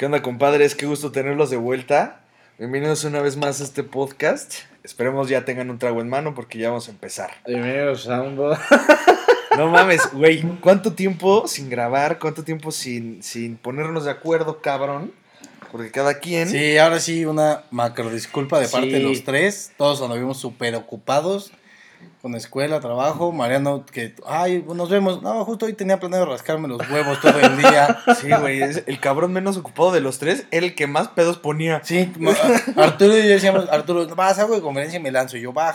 ¿Qué onda, compadres? Qué gusto tenerlos de vuelta. Bienvenidos una vez más a este podcast. Esperemos ya tengan un trago en mano porque ya vamos a empezar. Bienvenidos a un... No mames, güey. ¿Cuánto tiempo sin grabar? ¿Cuánto tiempo sin, sin ponernos de acuerdo, cabrón? Porque cada quien. Sí, ahora sí, una macro disculpa de parte de los tres. Todos nos vimos súper ocupados con escuela, trabajo. Mariano, que, ay, nos vemos. No, justo hoy tenía planeado rascarme los huevos todo el día. Sí, güey. Es el cabrón menos ocupado de los tres. Era el que más pedos ponía. Sí, Arturo y yo decíamos, Arturo, vas, salgo de conferencia y me lanzo. Y yo, va,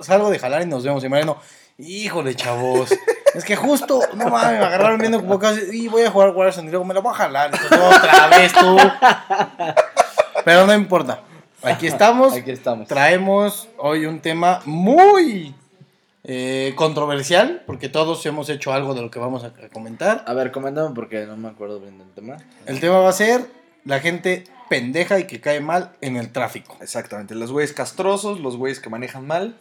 salgo de jalar y nos vemos. Y Mariano, híjole, chavos. Es que justo, no mames, me agarraron viendo como casi, y voy a jugar Warzone y luego me lo voy a jalar. Entonces, otra vez tú. Pero no importa. Aquí estamos. Aquí estamos. Traemos hoy un tema muy eh, controversial, porque todos hemos hecho algo de lo que vamos a, comentar. A ver, coméntame porque no me acuerdo bien del tema. El tema va a ser la gente pendeja y que cae mal en el tráfico. Exactamente. Los güeyes castrosos, los güeyes que manejan mal.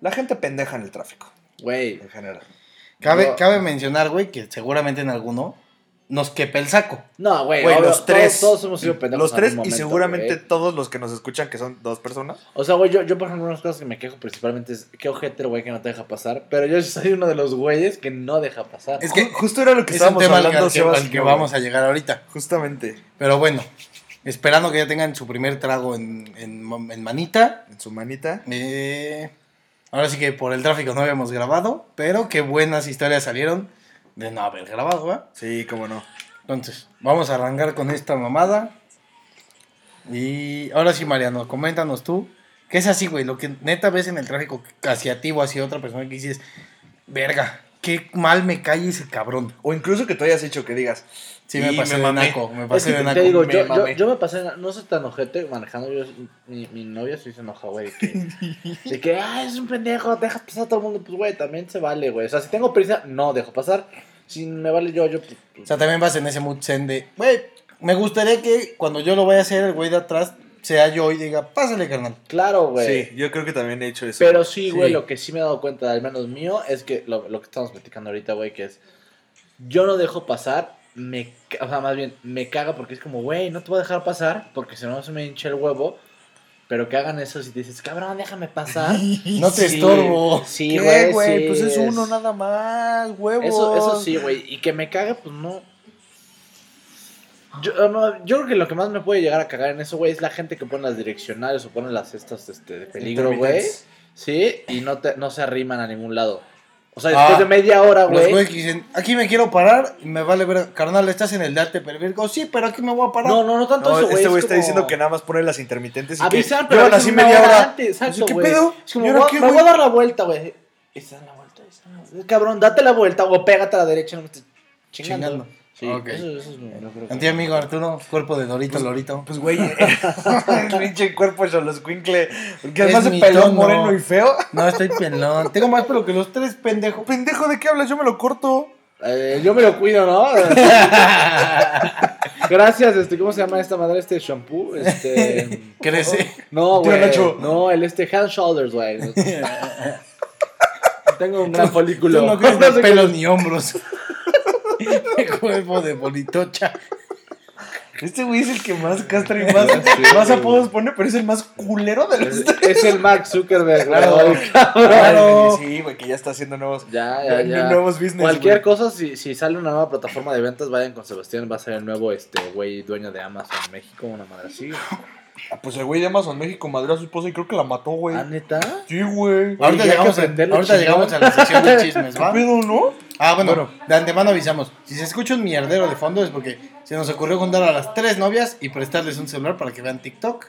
La gente pendeja en el tráfico, Güey, en general. Cabe, Yo- cabe mencionar, güey, que seguramente en alguno nos quepa el saco. no, güey, Güey, los tres. Todos, todos hemos sido pendejos. Los tres y seguramente güey. todos los que nos escuchan, que son dos personas. O sea, güey, yo, yo por ejemplo, unas cosas que me quejo principalmente es qué ojete, el güey, que no te deja pasar. Pero yo soy uno de los güeyes que no deja pasar. Es que Ju- justo era lo que es estábamos tema al que, hablando, al que- Sebas al y que vamos a llegar ahorita. Justamente. Pero bueno, esperando que ya tengan su primer trago en, en- en manita. En su manita. Eh, ahora sí que por el tráfico no habíamos grabado, pero qué buenas historias salieron de no haber grabado, ¿va? Sí, cómo no. Entonces, vamos a arrancar con esta mamada. Y ahora sí, Mariano, coméntanos tú. ¿Qué es así, güey? Lo que neta ves en el tráfico hacia ti o hacia otra persona que dices, verga, qué mal me cae ese cabrón. O incluso que tú hayas hecho que digas. Sí, me "Y pasé de mamé". naco, me Es pasé que de naco. te digo, me yo, yo, yo me pasé, no soy tan ojete manejando, yo, mi, mi novia sí se enoja, güey, de que, de que, ah, es un pendejo, deja pasar a todo el mundo, pues, güey, también se vale, güey, o sea, si tengo prisa, no dejo pasar, si me vale yo, yo, pues, O sea, también vas en ese mood zen de, güey, me gustaría que cuando yo lo vaya a hacer, el güey de atrás sea yo y diga, pásale, carnal. claro, güey, Sí, yo creo que también he hecho eso. pero sí, güey, Sí. lo que sí me he dado cuenta, al menos mío, es que lo, lo que estamos platicando ahorita, güey, que es, yo no dejo pasar, me, o sea, más bien, me caga porque es como, güey, no te voy a dejar pasar, porque si no se me hincha el huevo, pero que hagan eso si te dices, cabrón, déjame pasar. No te Sí, estorbo. Sí, ¿Qué, güey, güey? sí, pues es es- uno nada más, huevos. Eso, eso sí, güey. Y que me cague, pues no. Yo, no, yo creo que lo que más me puede llegar a cagar en eso, güey, es la gente que pone las direccionales o pone las estas este, de peligro, güey. Sí, y no, te, no se arriman a ningún lado. O sea, después Ah, de media hora, Los güey. güeyes que dicen, aquí me quiero parar y me vale ver, carnal, estás en el date pervergo. Sí, pero aquí me voy a parar. No, no, no tanto No, eso, güey. este es güey está como- diciendo que nada más pone las intermitentes y Avisan, que pero así media hora. antes, exacto, ¿Qué pedo? Es como, ¿Y ahora voy- qué, me voy a dar la vuelta, güey. Esa es la vuelta, esa es la vuelta. Cabrón, date la vuelta o pégate a la derecha, no me estés chingando. Chingando. Sí, Ok. eso, eso es mi- Arturo, cuerpo de Dorito, Lorito. Pues, güey, el pinche cuerpo de los Quinkle. Que además Es pelón, tono. moreno y feo. No, estoy pelón. Tengo más pelo que los tres, pendejo. Pendejo, ¿de qué hablas? Yo me lo corto. Eh, yo me lo cuido, ¿no? Gracias, este, ¿cómo se llama esta madre? Este shampoo, este... Crece. No, güey. No, el este Hand Shoulders, güey. Tengo un gran folículo. No No sé pelos ni hombros. cuerpo de bolitocha. Este güey es el que más castra y más, Sí, más apodos pone, pero es el más culero de los Es, es el Mark Zuckerberg, Claro. Claro. Sí, güey, que ya está haciendo nuevos, Ya, ya, ya. nuevos business. Cualquier cosa, si, si sale una nueva plataforma de ventas, vayan con Sebastián. Va a ser el nuevo este güey dueño de Amazon México, una madre así. Ah, Pues el güey de Amazon México madrió a su esposa y creo que la mató, güey. ¿Ah, neta? Sí, güey. Ahorita, llegamos, a, aprenderlo, ahorita chingón. llegamos a la sección de chismes, ¿Qué ¿va? pedo, no? Ah, bueno, Bueno. de antemano avisamos. Si se escucha un mierdero de fondo es porque se nos ocurrió juntar a las tres novias y prestarles un celular para que vean TikTok.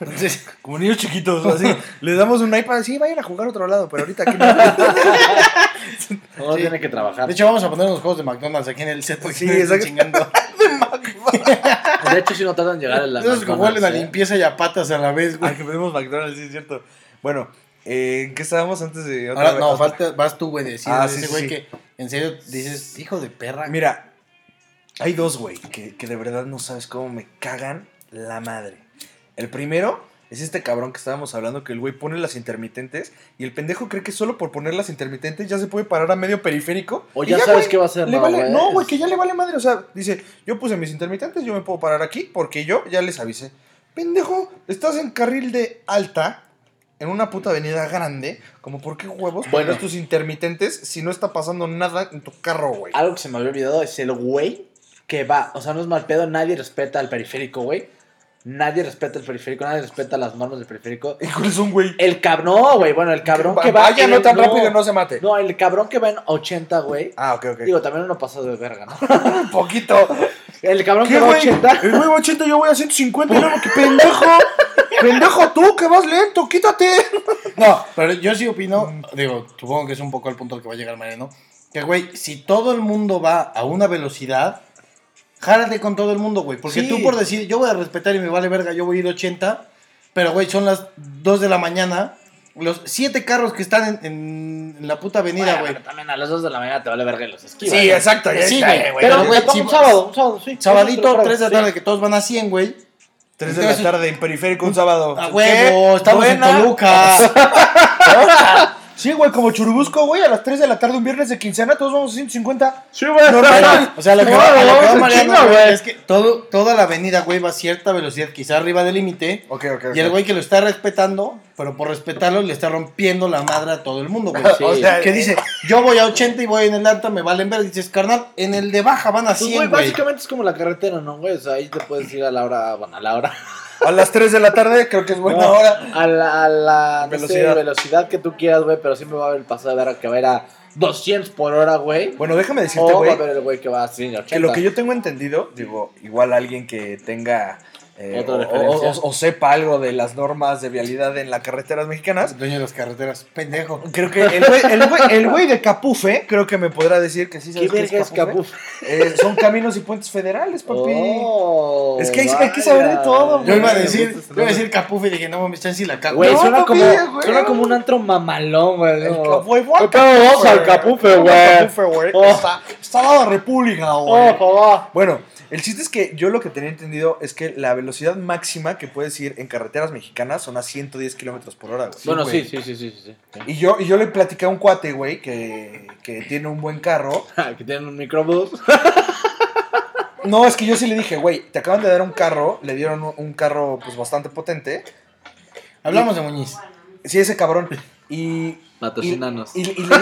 Entonces, Como niños chiquitos, así. Le damos un iPad, sí, vayan a jugar a otro lado, pero ahorita aquí no. Sí. tiene que trabajar. de hecho, vamos a poner unos juegos de McDonald's aquí en el set. Sí, exacto. chingando. De hecho, si no tardan en llegar a la. Esos que McDonald's, huelen a ¿eh? limpieza y a patas a la vez, güey. Que pedimos McDonald's, sí, es cierto. Bueno, eh, ¿en qué estábamos antes de otra Ahora, vez? no, falta, vas tú, güey, decir Ah, ese güey sí. que en serio dices, hijo de perra. Mira, hay dos, güey, que, que de verdad no sabes cómo me cagan la madre. El primero es este cabrón que estábamos hablando que el güey pone las intermitentes y el pendejo cree que solo por poner las intermitentes ya se puede parar a medio periférico. O ya sabes güey, qué va a hacer, le no, vale- güey. No, güey, que ya le vale madre. O sea, dice, yo puse mis intermitentes, yo me puedo parar aquí porque yo ya les avisé. Pendejo, estás en carril de alta, en una puta avenida grande, como por qué huevos Bueno. pones tus intermitentes si no está pasando nada en tu carro, güey. Algo que se me había olvidado es el güey que va. O sea, no es mal pedo, nadie respeta al periférico, güey. Nadie respeta el periférico, nadie respeta las normas del periférico. ¿Y cuál es un güey? El cabrón, no, güey, bueno, el cabrón que va. Vaya, en- no tan rápido, no se mate. No, el cabrón que va en 80, güey. Ah, ok, ok. Digo, también uno pasado de verga, ¿no? un poquito. El cabrón ¿Qué, que va a güey? 80. El güey va a 80, yo voy a 150. y luego, ¿qué pendejo? pendejo tú, que vas lento, quítate. No, pero yo sí opino, digo, supongo que es un poco el punto al que va a llegar Mariano, que güey, si todo el mundo va a una velocidad, jálate con todo el mundo, güey, porque Sí. tú por decir, yo voy a respetar y me vale verga, yo voy a ir 80, pero güey, son las 2 de la mañana, los siete carros que están en, en- en la puta avenida, Bueno, güey. pero también a las 2 de la mañana te vale verga y los esquivas. Sí, ¿no? exacto. ya Sí, güey. Pero, güey, güey, un si- sábado, un sábado, sí. Sabadito, Eso te lo 3 de la tarde, que todos van a 100, güey. 3 de la tarde en periférico un sábado. A huevo, estamos Buena. en Toluca. Sí, güey, como Churubusco, güey, a las 3 de la tarde un viernes de quincena, todos vamos a 150. Sí, güey. Normal. O sea, lo que No, va, a lo no, que va Mariano, güey, es que todo, toda la avenida, güey, va a cierta velocidad, quizá arriba del límite. Ok, ok, ok. Y el güey que lo está respetando, pero por respetarlo le está rompiendo la madre a todo el mundo, güey. Sí. O sea, Que dice, yo voy a 80 y voy en el alto, me valen ver. Dices, carnal, en el de baja van a Pues, 100, güey, güey. básicamente es como la carretera, ¿no, güey? O sea, ahí te puedes ir a la hora, bueno, a la hora. A las 3 de la tarde creo que es buena No, hora. A la, a la no sé, Velocidad. velocidad. que tú quieras, güey, pero siempre va a haber el pasado de verga que va a ir a 200 por hora, güey. Bueno, déjame decirte, O va güey, a haber el güey que va a 180. que lo que yo tengo entendido, digo, igual alguien que tenga eh, o, o- o sepa algo de las normas de vialidad en las carreteras mexicanas, Dueño de las carreteras, pendejo. creo que el güey, el güey- el güey de Capufe, creo que me podrá decir que sí ¿Qué sabes qué verga es Capufe. Capuf? Eh, son caminos y puentes federales, papi. Oh, Es que hay- hay que saber de todo, Yo iba a güey, decir, me yo iba a decir Capufe y dije, no mames, chance y la cago. Güey, No, suena, papi, como, güey. suena como un antro mamalón, güey. El no. ¿Qué? Vamos al Capufe, güey. Capufe, güey. Oh. Está, está la República, güey. Oh. Bueno, el chiste es que yo lo que tenía entendido es que la velocidad máxima que puedes ir en carreteras mexicanas son a 110 kilómetros por hora, güey. bueno, sí, sí, sí, sí, sí. sí. Y yo, y yo le platicé a un cuate, güey, que, que tiene un buen carro. que tienen un microbús. No, es que yo sí le dije, güey, te acaban de dar un carro, le dieron un, un carro pues bastante potente. Hablamos de Muñiz. Sí, ese cabrón. Y Patrocínanos. Y, y- y le,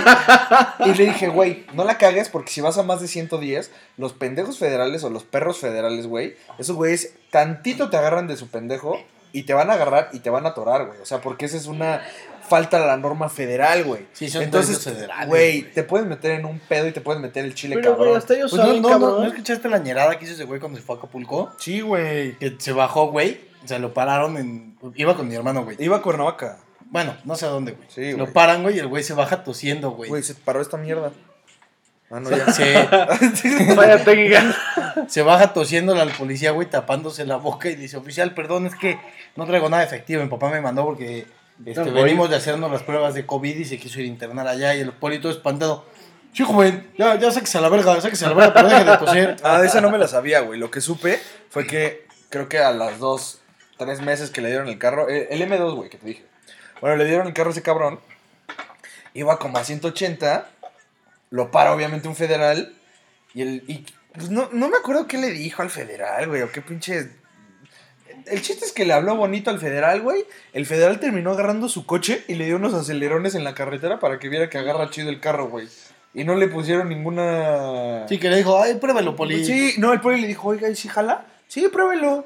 y le dije, güey, no la cagues porque si vas a más de 110, los pendejos federales o los perros federales, güey, esos güeyes tantito te agarran de su pendejo y te van a agarrar y te van a atorar, güey. O sea, porque esa es una falta a la norma federal, güey. Sí, son Entonces, güey, te puedes meter en un pedo y te puedes meter el chile, Pero, hasta Pues no, saben, no, no, cabrón. ¿no escuchaste la ñerada que hizo ese güey cuando se fue a Acapulco? Sí, güey. Que se bajó, güey. O sea, lo pararon en. Iba con mi hermano, güey. Iba a Cuernavaca. Bueno, no sé a dónde, güey. Sí, lo güey. paran, güey, y el güey se baja tosiendo, güey. Güey, se paró esta mierda. Ah, no, ya. Se, Vaya técnica. se baja tosiendo al policía, güey, tapándose la boca y dice, oficial, perdón, es que no traigo nada efectivo. Mi papá me mandó porque este, No, venimos de hacernos las pruebas de COVID y se quiso ir a internar allá y el poli todo espantado. Sí, joven, ya, ya sáquese a la verga, sáquese a la verga, pero deje de toser. Ah, de esa no me la sabía, güey. Lo que supe fue que creo que a las dos, tres meses que le dieron el carro, eh, el M2, güey, que te dije. Bueno, le dieron el carro a ese cabrón. Iba como a 180. Lo para, obviamente, un federal. Y el. Y, pues no, no me acuerdo qué le dijo al federal, güey, o qué pinche. El chiste es que le habló bonito al federal, güey. El federal terminó agarrando su coche y le dio unos acelerones en la carretera para que viera que agarra chido el carro, güey. Y no le pusieron ninguna. Sí, que le dijo, ay, pruébelo, poli. Sí, no, el poli le dijo, oiga, ¿y si jala? Sí, pruébelo.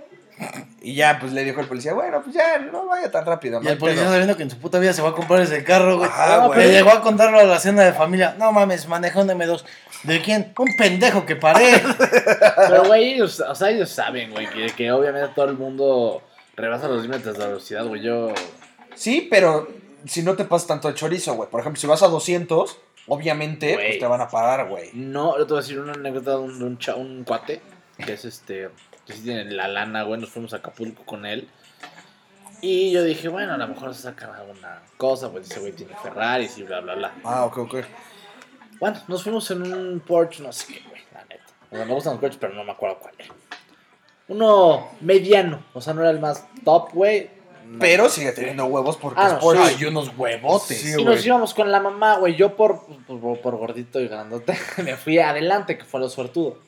Y ya, pues le dijo el policía, bueno, pues ya, no vaya tan rápido. Y el policía pedo". sabiendo que en su puta vida se va a comprar ese carro, güey. Ah, güey. Le llegó a contarlo a la cena de familia. No mames, manejé un M2. ¿De quién? Un pendejo que paré. Pero, güey, ellos, o sea, ellos saben, güey, que, que obviamente todo el mundo rebasa los límites de velocidad, güey. Yo. Sí, pero si no te pasas tanto de chorizo, güey. Por ejemplo, si vas a 200, obviamente, Güey. pues te van a parar, güey. No, yo te voy a decir una anécdota de un, de un, cha- un cuate que es este. Que sí tiene la lana, güey. Nos fuimos a Acapulco con él. Y yo dije, bueno, a lo mejor se saca alguna cosa, pues ese güey tiene Ferraris y bla, bla, bla. Ah, ok, ok. Bueno, nos fuimos en un Porsche, no sé qué, güey, la neta. O sea, me gustan los coches, pero no me acuerdo cuál era. Uno mediano, o sea, no era el más top, güey. Pero sigue teniendo huevos porque Ah, es Porsche. Ay, unos huevotes. Sí, Y güey. nos íbamos con la mamá, güey. Yo por, por, por gordito y grandote me fui adelante, que fue lo suertudo.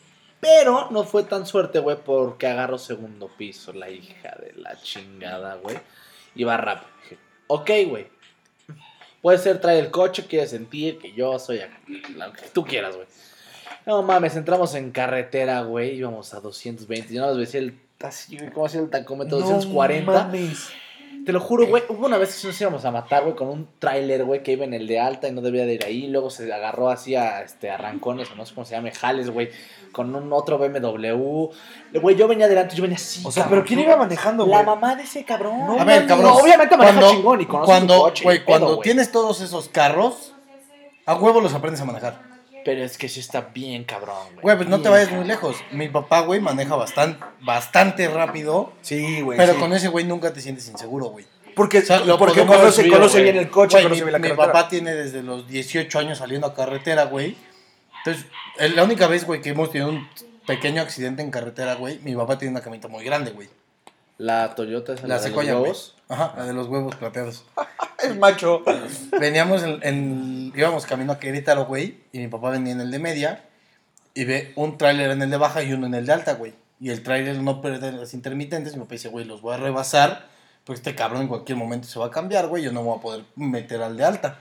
Pero no fue tan suerte, güey, porque agarro segundo piso, la hija de la chingada, güey. Iba rápido. Dije, ok, güey. Puede ser, trae el coche, quiere sentir que yo soy lo que tú quieras, güey. No mames, entramos en carretera, güey. Íbamos a 220. Yo no les decía el. Así, ¿cómo hacía el tacómetro? 240. mames. Te lo juro, güey. Hubo una vez que nos íbamos a matar, güey, con un tráiler, güey, que iba en el de alta y no debía de ir ahí. Luego se agarró así a este, arrancones, o no sé cómo se llame, jales, güey, con un otro BMW. Güey, yo venía adelante, yo venía así. O sea, cabrón. pero ¿quién iba manejando, La güey? mamá de ese cabrón. No A ver, cabrón. No, obviamente maneja cuando, chingón y conoce cuando, su coche. güey, cuando pedo, tienes todos esos carros, a huevo los aprendes a manejar. Pero es que sí está bien cabrón, güey. Güey, pues no te vayas muy lejos. Mi papá, güey, maneja bastante, bastante rápido. Sí, güey. pero sí. con ese güey nunca te sientes inseguro, güey. Porque, O sea, lo porque conoce, conoce bien el coche, Güey, conoce mi, bien la mi carretera. papá tiene desde los 18 años saliendo a carretera, güey. Entonces, la única vez, güey, que hemos tenido un pequeño accidente en carretera, güey, mi papá tiene una camioneta muy grande, güey. La Toyota es La la, de los secoya, huevos. Ajá, la de los huevos plateados. El macho. Veníamos en, en- íbamos camino a Querétaro, güey, y mi papá venía en el de media y ve un tráiler en el de baja y uno en el de alta, güey. Y el tráiler no pierde las intermitentes, mi papá dice, güey, los voy a rebasar, porque este cabrón en cualquier momento se va a cambiar, güey, yo no voy a poder meter al de alta.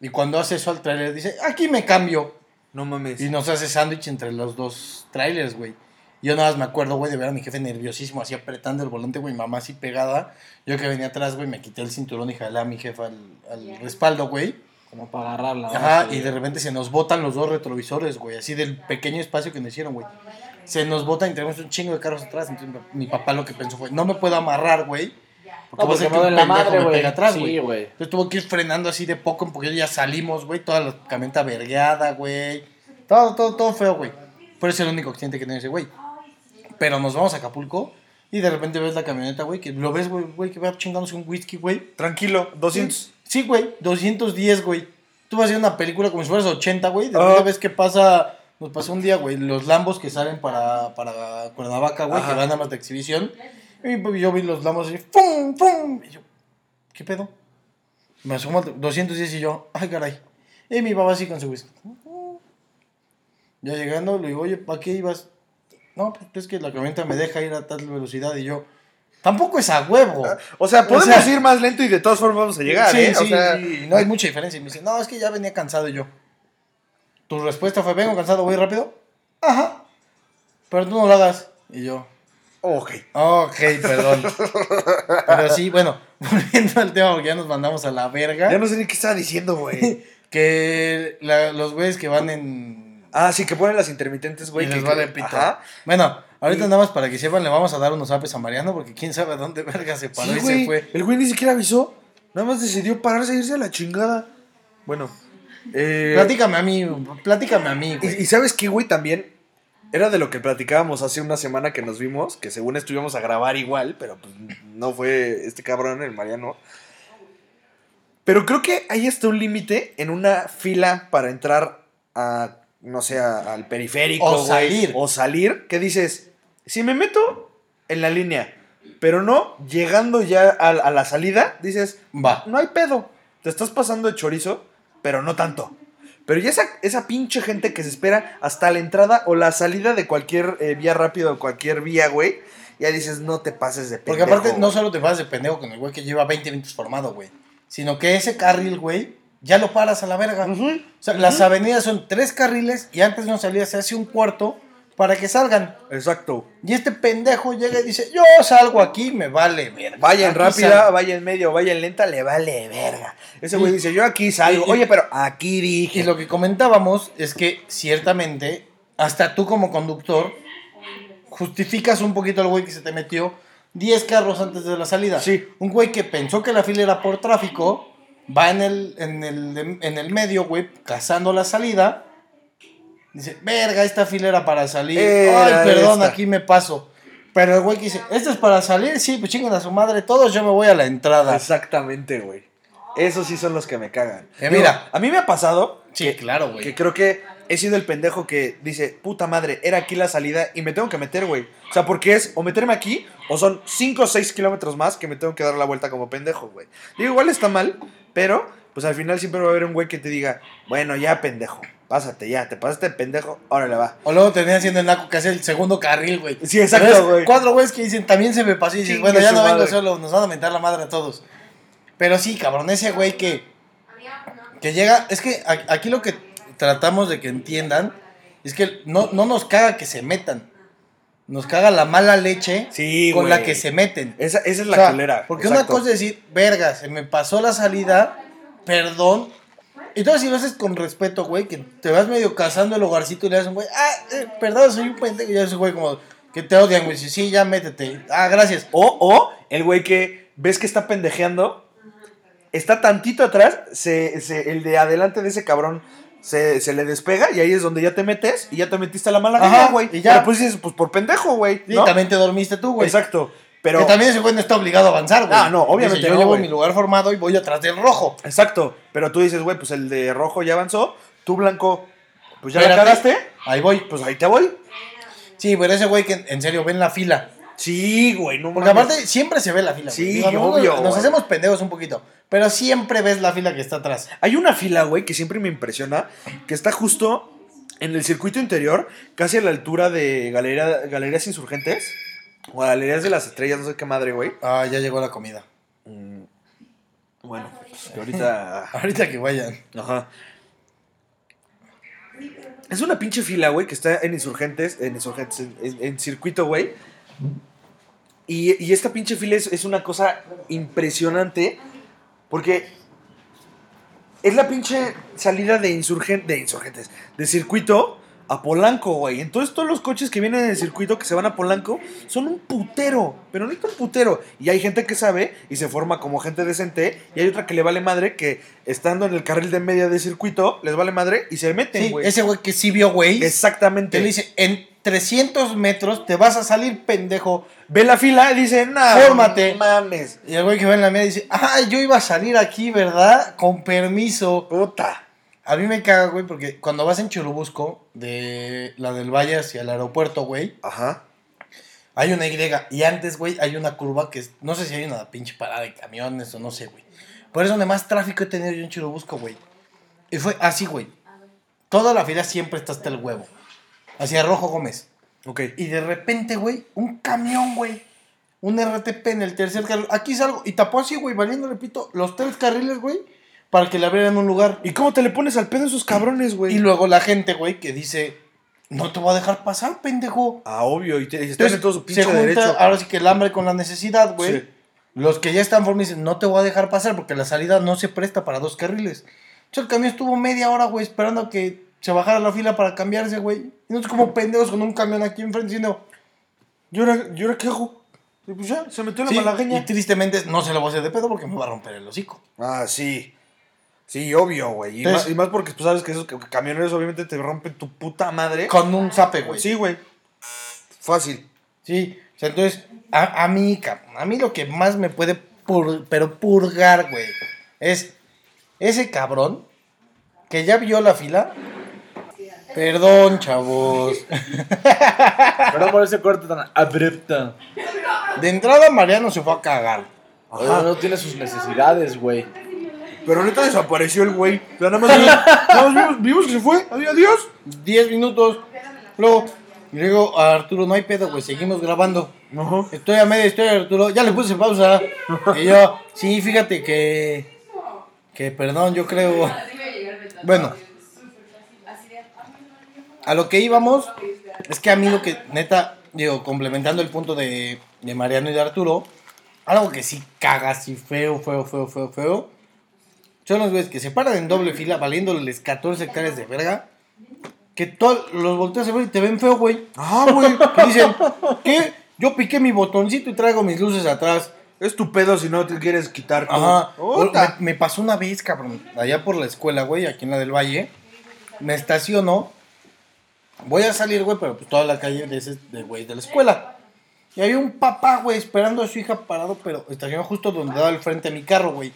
Y cuando hace eso al tráiler dice, aquí me cambio. No mames. Y nos hace sándwich entre los dos trailers, güey. Yo nada más me acuerdo, güey, de ver a mi jefe nerviosísimo, así apretando el volante, güey, mi mamá así pegada. Yo que venía atrás, güey, me quité el cinturón y jalé a mi jefa al, al respaldo, güey. Como para agarrarla. Ajá, y de repente se nos botan los dos retrovisores, güey, así del pequeño espacio que nos hicieron, güey. Se nos botan y tenemos un chingo de carros atrás. Entonces mi papá lo que pensó fue, no me puedo amarrar, güey. Porque No, a porque ser me que un la pendejo madre, me pega atrás, Sí, güey. güey. Entonces tuvo que ir frenando así de poco en poquito. Ya salimos, güey. Toda la camioneta vergueada, güey. Todo, todo, todo feo, güey. Pero es el único accidente que tiene ese güey. Pero nos vamos a Acapulco y de repente ves la camioneta, güey. Que lo ves, güey, güey, que va chingándose un whisky, güey. Tranquilo, 200. Sí, güey. 210, güey. Tú vas a hacer una película como si fueras 80, güey. De repente ves que pasa. Nos pasó un día, güey. Los Lambos que salen para, para Cuernavaca, güey. Que van nada más de exhibición. Y pues, yo vi los Lambos así. ¡Fum! ¡Fum! Y yo, ¿qué pedo? Me asomo al 210 y yo, ay, caray. Y mi papá así con su whisky. Ya llegando, le digo, oye, ¿para qué ibas? No, pues es que la camioneta me deja ir a tal velocidad y yo. Tampoco es a huevo. O sea, podemos O sea- ir más lento y de todas formas vamos a llegar, sí, ¿eh? O sí, sea, no hay mucha diferencia. Y me dice, no, es que ya venía cansado y yo. ¿Tu respuesta fue, vengo cansado, voy rápido? Ajá. Pero tú no lo hagas. Y yo, Ok. ok, perdón. Pero sí, bueno, volviendo al tema, porque ya nos mandamos a la verga. Ya no sé ni qué estaba diciendo, güey. Que la- los güeyes que van en... ah, sí, que ponen las intermitentes, güey. y que les vale pito. Ajá. Bueno, ahorita Y- nada más para que sepan, le vamos a dar unos apes a Mariano, porque quién sabe dónde verga se paró Sí, y güey. se fue. El güey ni siquiera avisó. Nada más decidió pararse e irse a la chingada. Bueno. Eh, Platícame a mí, platícame a mí, y, güey. y sabes qué, güey, también era de lo que platicábamos hace una semana que nos vimos, que según estuvimos a grabar igual, pero pues no fue este cabrón, el Mariano. Pero creo que hay hasta un límite en una fila para entrar a, no sé, a- al periférico. O salir. O salir, que dices, si me meto en la línea, pero no, llegando ya a, a la salida, dices, Va. no hay pedo. Te estás pasando de chorizo, pero no tanto. Pero ya esa, esa pinche gente que se espera hasta la entrada o la salida de cualquier eh, vía rápida o cualquier vía, güey, ya dices, no te pases de Porque pendejo, aparte no solo te vas de pendejo con el güey que lleva 20 minutos formado, güey. Sino que ese carril, güey, ya lo paras a la verga. Ujú. O sea, las avenidas son tres carriles y antes una salida se hace un cuarto para que salgan. Exacto. Y este pendejo llega y dice, yo salgo aquí, me vale verga. Vaya en rápida, salgo". vaya en medio, vaya en lenta, le vale verga. Ese güey dice, yo aquí salgo. y- Oye, pero aquí dije. Y lo que comentábamos es que ciertamente, hasta tú como conductor, justificas un poquito al güey que se te metió 10 carros antes de la salida. Sí. Un güey que pensó que la fila era por tráfico, va en el, en el, en el medio, güey, cazando la salida. Dice, verga, esta fila era para salir. Ay, perdón, esta. aquí me paso. Pero el güey que dice, ¿esto es para salir? Sí, pues chingan a su madre todos, yo me voy a la entrada. Exactamente, güey. Esos sí son los que me cagan. Eh, Digo, mira. a mí me ha pasado Sí, claro, güey. que creo que he sido el pendejo que dice, puta madre, era aquí la salida y me tengo que meter, güey. O sea, porque es o meterme aquí o son 5 o 6 kilómetros más que me tengo que dar la vuelta como pendejo, güey. Digo, igual está mal, pero pues al final siempre va a haber un güey que te diga, bueno, ya pendejo, pásate ya, te pasaste pendejo, órale va. O luego termina siendo el naco que hace el segundo carril, güey. Sí, exacto, güey. Cuatro güeyes que dicen, también se me pasó y dices, Chingue bueno, ya no vengo madre. solo, nos van a mentar la madre a todos. Pero sí, cabrón, ese güey que, que llega, es que aquí lo que tratamos de que entiendan es que no, no nos caga que se metan. Nos caga la mala leche Sí, con la que se meten. Esa, esa es la O sea, culera. Porque exacto. una cosa es decir, verga, se me pasó la salida, perdón. Y todo si lo haces con respeto, güey, que te vas medio cazando el hogarcito y le das un güey, ah, eh, perdón, soy un pendejo. Y ya ese güey como que te odian, güey. Dice, sí, ya métete. Ah, gracias. O, o el güey que ves que está pendejeando, está tantito atrás, se, se- el de adelante de ese cabrón se, se le despega y ahí es donde ya te metes y ya te metiste a la mala Ajá, güey. y ya. Pero pues dices, pues por pendejo, güey. Y también te dormiste tú, güey. Exacto. Pero. Que también ese güey no está obligado a avanzar, güey. Ah, no, obviamente Dice, yo no, llevo mi lugar formado y voy atrás del rojo. Exacto. Pero tú dices, güey, pues el de rojo ya avanzó. Tú, blanco, pues ya la Espérate. cagaste. Ahí voy. Pues ahí te voy. Sí, pero ese güey que en serio ven la fila. Sí, güey, no Porque mames. aparte siempre se ve la fila. Sí, güey. obvio, Nos güey. hacemos pendejos un poquito. Pero siempre ves la fila que está atrás. Hay una fila, güey, que siempre me impresiona, que está justo en el circuito interior, casi a la altura de Galería, Galerías Insurgentes, o Galerías de las Estrellas, no sé qué madre, güey. Ah, ya llegó la comida. Mm, Bueno, pues que ahorita... Ahorita que vayan. Ajá. Es una pinche fila, güey, que está en Insurgentes, en Insurgentes, en, en- en circuito, güey. Y, esta pinche fila es, una cosa impresionante, porque es la pinche salida de insurgentes, de circuito a Polanco, güey. Entonces todos los coches que vienen en el circuito que se van a Polanco son un putero, pero no un putero. Y hay gente que sabe y se forma como gente decente, y hay otra que le vale madre que estando en el carril de media de circuito les vale madre y se meten, Sí, güey. ese güey que sí vio, güey. Exactamente. Que le dice, en 300 metros te vas a salir, pendejo. Ve la fila y dice, nah, Fórmate. mames. Y el güey que va en la media dice, ah, yo iba a salir aquí, ¿verdad? Con permiso. Puta. A mí me caga, güey, porque cuando vas en Churubusco, de la del Valle hacia el aeropuerto, güey, Ajá. hay una Y. Y antes, güey, hay una curva que es, no sé si hay una pinche parada de camiones o no sé, güey. Por eso donde más tráfico he tenido yo en Churubusco, güey. Y fue así, güey. Toda la fila siempre está hasta el huevo. Hacia Rojo Gómez. Ok. Y de repente, güey, un camión, güey. Un RTP en el tercer carril. Aquí salgo y tapó así, güey, valiendo, repito, los tres carriles, güey, para que le abrieran un lugar. ¿Y cómo te le pones al pedo a esos cabrones, güey? Y luego la gente, güey, que dice, no te voy a dejar pasar, pendejo. Ah, obvio, y, te, y están Entonces, en todo su se pinche junta, derecho. ahora sí que el hambre con la necesidad, güey. Sí. Los que ya están formados dicen, no te voy a dejar pasar porque la salida no se presta para dos carriles. Entonces el camión estuvo media hora, güey, esperando a que se bajara la fila para cambiarse, güey. Y nosotros como pendejos con un camión aquí enfrente diciendo, ¿Y ahora, ¿y ahora qué hago? Y pues ya, se metió la Sí, malagueña. y tristemente no se lo voy a hacer de pedo porque me va a romper el hocico. Ah, sí. Sí, obvio, güey. Y, más, y más porque pues, sabes que esos ca- camioneros obviamente te rompen tu puta madre. Con un zape, güey. Sí, güey. Fácil. Sí, o sea, entonces, a, a mí, cabrón, a mí lo que más me puede, pur- pero purgar, güey, es ese cabrón que ya vio la fila. Perdón, chavos. Perdón por ese corte tan abrupto. De entrada, Mariano se fue a cagar. Oye, no tiene sus necesidades, güey. Pero ahorita desapareció el güey. O sea, nada más, vimos, nada más vimos, vimos que se fue. Adiós, adiós. 10 minutos. Luego, y le digo a Arturo, no hay pedo, güey, seguimos grabando. Ajá. Estoy a media historia, Arturo. Ya le puse pausa. Y yo, sí, fíjate que. Que, perdón, yo creo. Bueno, a lo que íbamos es que a mí lo que, neta, digo, complementando el punto de, de Mariano y de Arturo, algo que sí caga así feo, feo, feo, feo, feo, son los güeyes que se paran en doble fila valiéndoles 14 hectáreas de verga, que todos los volteas a ver y te ven feo, güey. Ah, güey. Que dicen, ¿qué? Yo piqué mi botoncito y traigo mis luces atrás. Es tu pedo si no te quieres quitar todo. Ajá. Me, me pasó una vez, cabrón, allá por la escuela, güey, aquí en la del Valle. Me estaciono. Voy a salir, güey, pero pues toda la calle de ese, de, güey, de la escuela. Y había un papá, güey, esperando a su hija parado, pero estacionó justo donde daba el frente a mi carro, güey.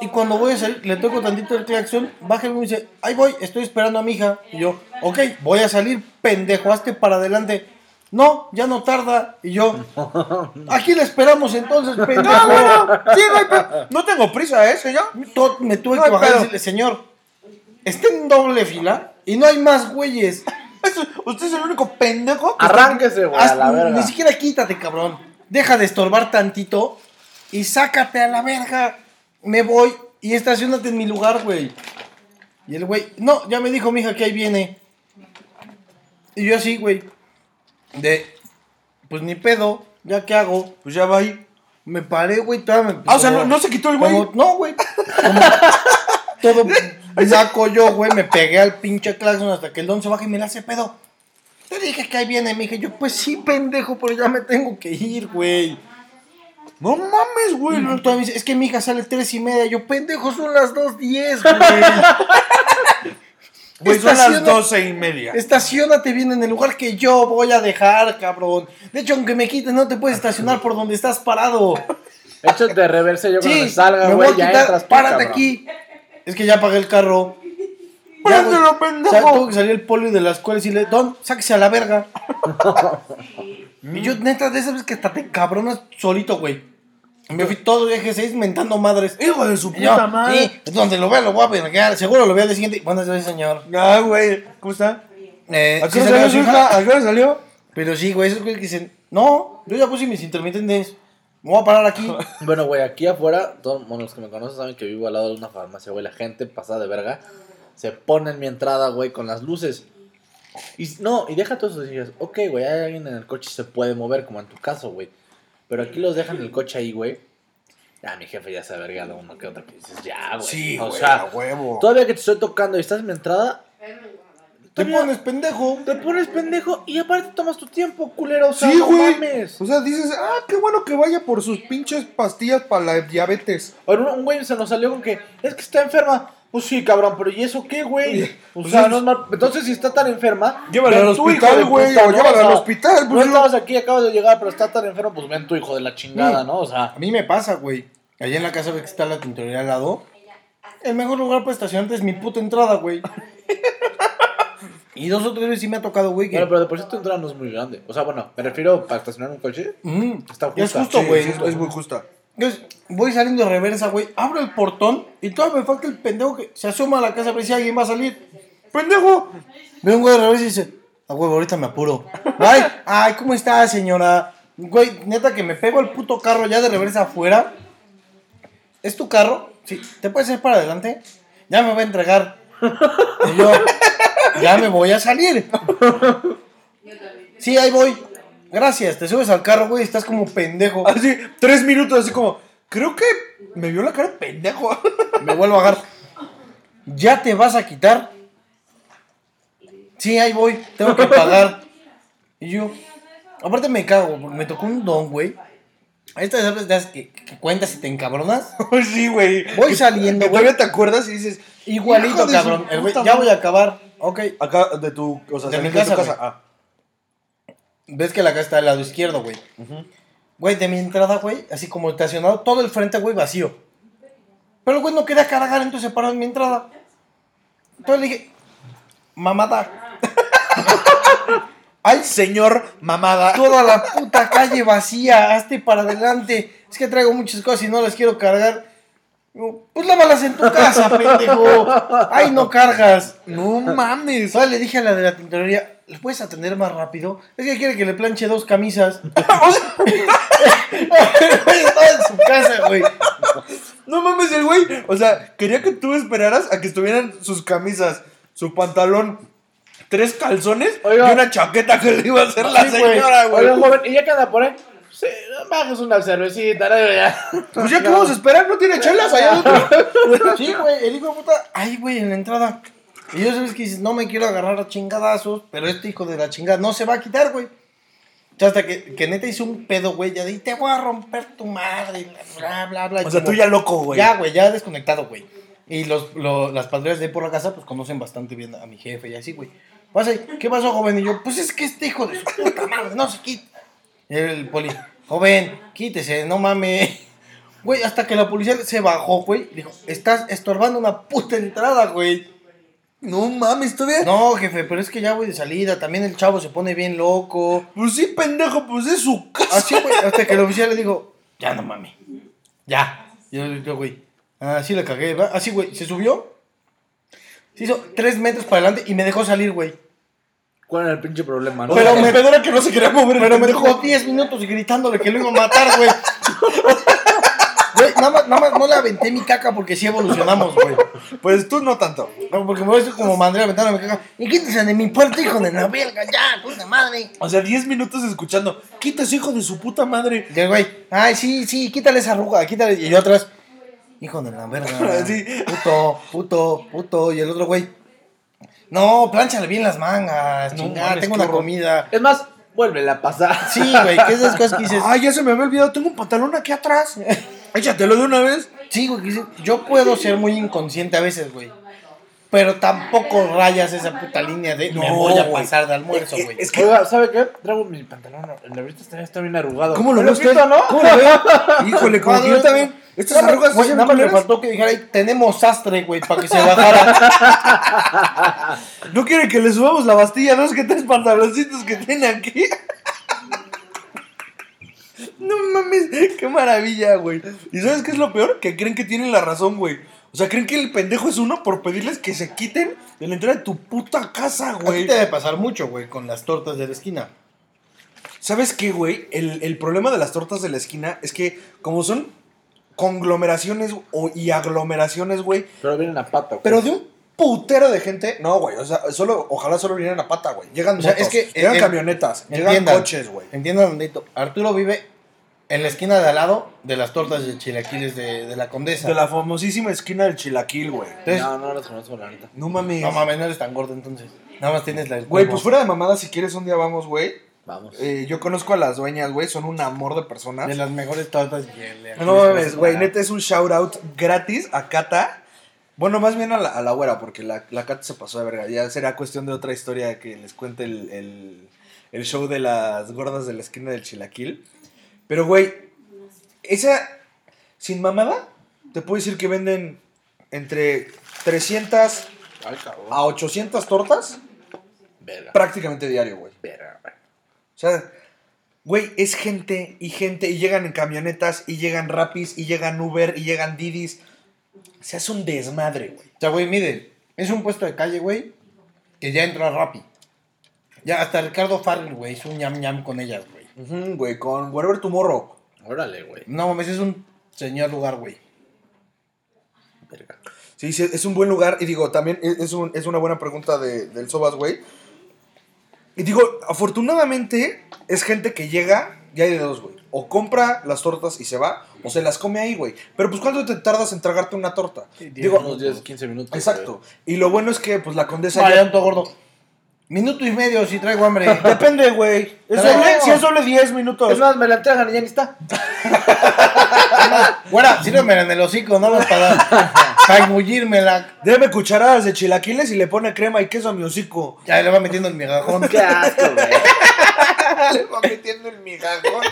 Y cuando voy a salir, le toco tantito el claxon, baja y dice, ahí voy, estoy esperando a mi hija. Y yo, ok, voy a salir, pendejo, hazte para adelante. No, ya no tarda. Y yo, aquí le esperamos entonces, pendejo. No, bueno, sí, no, hay pe- no tengo prisa, ¿eh, señor? Me tuve No que bajar y decirle, señor, está en doble fila y no hay más güeyes. Usted es el único pendejo que Arránquese, güey, a Haz- la verga. Ni siquiera quítate, cabrón. Deja de estorbar tantito y sácate a la verga. Me voy y estacionate en mi lugar, güey. Y el güey, no, ya me dijo mi hija que ahí viene. Y yo así, güey. De, pues ni pedo, ya qué hago. Pues ya va ahí. Me paré, güey, todavía me- Ah, o sea, no, no se quitó el güey. como- no, güey. Como todo saco yo, güey, me pegué al pinche claxon hasta que el don se baja y me la hace pedo. Te dije que ahí viene, me dije yo, pues sí, pendejo, pero ya me tengo que ir, güey. No mames, güey. todavía dice, es que mi hija sale tres y media. Yo, pendejo, son las dos diez, güey. Güey, son las doce y media. Estacionate bien en el lugar que yo voy a dejar, cabrón. De hecho, aunque me quites, no te puedes estacionar por donde estás parado. Échate de reversa yo cuando Sí, me salga, güey, a ya quitar, entras párate cabrón. aquí. Es que ya pagué el carro. Ya, Préndelo, güey. pendejo. O sea, tuvo que salir el polio de la escuela y decirle, Don, sáquese a la verga. y yo, neta, de esas veces que hasta te cabronas solito, güey. Me fui todo el eje 6 mentando madres. Hijo de su yo, puta madre. Sí, donde lo vea lo voy a vergar. Seguro lo veo al día siguiente. Buenas noches, señor. Ah, güey. ¿Cómo está? Eh, ¿A qué ¿sí hora salió salió su hija? hija? ¿A qué hora salió? Pero sí, güey, esos güeyes que dicen, no, yo ya puse mis intermitentes. Me voy a parar aquí. Bueno, güey, aquí afuera, todos bueno, los que me conocen saben que vivo al lado de una farmacia, güey. La gente pasada de verga se pone en mi entrada, güey, con las luces. Y no, y deja todos esos dices, ok, güey, hay alguien en el coche y se puede mover, como en tu caso, güey. Pero aquí los dejan el coche ahí, güey. Ya, mi jefe ya se ha vergado uno que otro que dices, ya, güey. Sí, o güey, sea, a huevo. todavía que te estoy tocando y estás en mi entrada, Te todavía pones pendejo. te pones pendejo y aparte tomas tu tiempo, culero. O sea, Sí, no güey. mames. O sea, dices, ah, qué bueno que vaya por sus pinches pastillas para la diabetes. Ahora, un- un güey se nos salió con que es que está enferma. Pues sí, cabrón, pero ¿y eso qué, güey? O Pues sea, no es mal- Entonces, si está tan enferma, Llévala ven al hijo hospital, de güey, puta, o ¿no? llévala sea, al hospital, pues, No yo- estabas aquí, acabas de llegar, pero está tan enfermo, pues ven tu hijo de la chingada. ¿no? O sea, A mí me pasa, güey. Allá en la casa ve que está la tintorería al lado. El mejor lugar para estacionarte es mi puta entrada, güey. y dos o tres veces sí me ha tocado, güey, que... bueno, pero de por sí tu entrada no es muy grande. O sea, bueno, me refiero para estacionar un coche. Mm, Está ya es justa. justo, Sí, güey. sí, es muy justa. Entonces, voy saliendo de reversa, güey. Abro el portón y todavía me falta el pendejo que se asoma a la casa a ver si alguien va a salir. ¡Pendejo! Veo un güey de reversa y dice, ah, güey, ahorita me apuro. Ay, ay, ¿cómo está, señora? Güey, neta que me pego el puto carro ya de reversa afuera. ¿Es tu carro? Sí, ¿te puedes ir para adelante? Ya me va a entregar. Y yo, ya me voy a salir. Sí, ahí voy. Gracias, te subes al carro, güey, estás como pendejo. Así, tres minutos, así como, creo que me vio la cara de pendejo. Me vuelvo a agarrar. ¿Ya te vas a quitar? Sí, ahí voy. Tengo que pagar. Y yo. Aparte me cago, me tocó un don, güey. Estas veces que, que cuentas y te encabronas. sí, güey. Voy saliendo, güey. Todavía te acuerdas y dices, Igualito, de cabrón. El güey, ya voy a acabar. Ok. acá de tu, o sea, De mi casa, tu güey. Ah. Ves que la casa está del lado izquierdo, güey. Güey, de mi entrada, güey, así como estacionado, todo el frente, güey, vacío. Pero el güey no quería cargar, entonces paró en mi entrada. Entonces le dije, mamada, Ay, señor mamada. toda la puta calle vacía, hazte para adelante. Es que traigo muchas cosas y no las quiero cargar. Digo, Pues lávalas en tu casa, pendejo. Ay, no cargas. No mames. ¿Sabes? Le dije a la de la tintorería, ¿le puedes atender más rápido? Es que quiere que le planche dos camisas. Güey, Estaba en su casa, güey. No mames, el güey. O sea, quería que tú esperaras a que estuvieran sus camisas, su pantalón, tres calzones Oiga. y una chaqueta que le iba a hacer la Sí, señora, güey. Oiga, joven, ¿y ya que anda por ahí? Sí, bajes una cervecita, ¿no? Ya. Pues ya que vamos a esperar, no tiene chelas allá adentro. Sí, güey, el hijo de puta, ay, güey, en la entrada. Y yo sabes que dices, no me quiero agarrar a chingadazos, pero este hijo de la chingada no se va a quitar, güey. O sea, hasta que, que neta hizo un pedo, güey, ya de, te voy a romper tu madre, bla, bla, bla. O sea, tú ya loco, güey. Ya, güey, ya desconectado, güey. Y los, lo- las patrullas de ahí por la casa, pues conocen bastante bien a mi jefe y así, güey. Pasa, ¿qué pasó, joven? Y yo, pues es que este hijo de su puta madre no se quita. Y el poli, joven, quítese, no mames. Güey, hasta que la policía se bajó, güey. Dijo, estás estorbando una puta entrada, güey. No mames, todavía. No, jefe, pero es que ya voy de salida. También el chavo se pone bien loco. Pues sí, pendejo, pues es su casa. Así, güey, hasta que el oficial le dijo, ya no mames. Ya. Y yo, yo, güey, así le cagué, ¿verdad? Así, güey, se subió. Se hizo tres metros para adelante y me dejó salir, güey. ¿Cuál era el pinche problema? no? Pero me- era que no se quería mover. Pero me dejó 10 minutos gritándole que lo iba a matar, güey. Güey, nada más, nada más no le aventé mi caca porque sí evolucionamos, güey. Pues tú no tanto. No, porque me voy a decir como mandé aventando mi caca. Y quítese de mi puerta, hijo de la verga, ya, puta madre. O sea, 10 minutos escuchando. Quítese, hijo de su puta madre. Y el güey, ay, sí, sí, quítale esa arruga, quítale. Y yo atrás, hijo de la verga. Sí. Puto, puto, puto. Y el otro güey, no, plánchale bien las mangas, No chingada, mames, tengo qué una horror. comida. Es más, vuélvela a pasar. Sí, güey, que esas cosas que dices. Ay, ya se me había olvidado. Tengo un pantalón aquí atrás. Échatelo de una vez. Sí, güey, que dices, yo puedo ser muy inconsciente a veces, güey. Pero tampoco rayas esa puta línea de me No, voy a pasar de almuerzo, Es- güey. es que- Oiga, ¿sabe qué? Traigo mi pantalón. El de ahorita está, está bien arrugado. ¿Cómo lo ¿Me ve usted? no? ¿Cómo lo ve? Híjole, como que yo también. Estas arrugas güey, nada más me culeras. faltó que dijera, "Ay, tenemos sastre, güey, para que se bajara. No quiere que le subamos la bastilla, dos que tres pantaloncitos que tiene aquí. No mames, qué maravilla, güey. ¿Y sabes qué es lo peor? Que creen que tienen la razón, güey. O sea, creen que el pendejo es uno por pedirles que se quiten de la entrada de tu puta casa, A ti güey. te debe pasar mucho, güey, con las tortas de la esquina. ¿Sabes qué, güey? El, el problema de las tortas de la esquina es que, como son conglomeraciones o, y aglomeraciones, güey, Pero vienen a pata. güey. Pero de un putero de gente, no, güey. O sea, solo, ojalá solo vinieran a pata, güey. Llegan O sea, motos, es que, llegan eh, camionetas, llegan coches, güey. Entiendan. Arturo vive en la esquina de al lado de las tortas de chilaquiles de, de la condesa. De la famosísima esquina del Chilaquil, güey. Entonces, No, no los conozco, la neta. No mames. no mames, no eres tan gordo entonces. Nada más tienes la del Güey, pues fuera de mamada, si quieres un día vamos, güey. Vamos. Eh, yo conozco a las dueñas, güey. Son un amor de personas. De las mejores tortas que le No mames, güey. Neta es un shout out gratis a Cata. Bueno, más bien a la, a la güera, porque la, la Cata se pasó de verga. Ya será cuestión de otra historia que les cuente el, el, el show de las gordas de la esquina del Chilaquil. Pero, güey, esa, sin mamada, te puedo decir que venden entre 300 Ay, cabrón. a 800 tortas Verga. prácticamente diario, güey. Verga. O sea, güey, es gente y gente y llegan en camionetas y llegan rapis y llegan Uber y llegan Didis. Se hace un desmadre, güey. O sea, güey, mire, es un puesto de calle, güey, que ya entró a Rappi. Ya hasta Ricardo Farrell, güey, hizo un ñam ñam con ellas, güey. Güey, con Whatever Tomorrow. Órale, güey. No mames, es un señor lugar, güey. Verga. Sí, sí, es un buen lugar. Y digo, también es, es un- es una buena pregunta de- del Sobas, güey. Y digo, afortunadamente es gente que llega, ya hay de dos, güey. O compra las tortas y se va, o se las come ahí, güey. Pero pues, ¿cuánto te tardas en tragarte una torta? Sí, digo, Unos 10, 15 minutos. exacto. Y lo bueno es que, pues, la condesa Vale, ya- gordo. Minuto y medio si traigo hambre. Depende, güey. Es Pero doble- no. si es doble 10 minutos. Es más, me la entregan y ya ni está. Güera, sírvemela en el hocico, nada más para, para engullírmela. Debe cucharadas de chilaquiles y le pone crema y queso a mi hocico. Ya le va metiendo el migajón. Qué asco, güey. le va metiendo el migajón.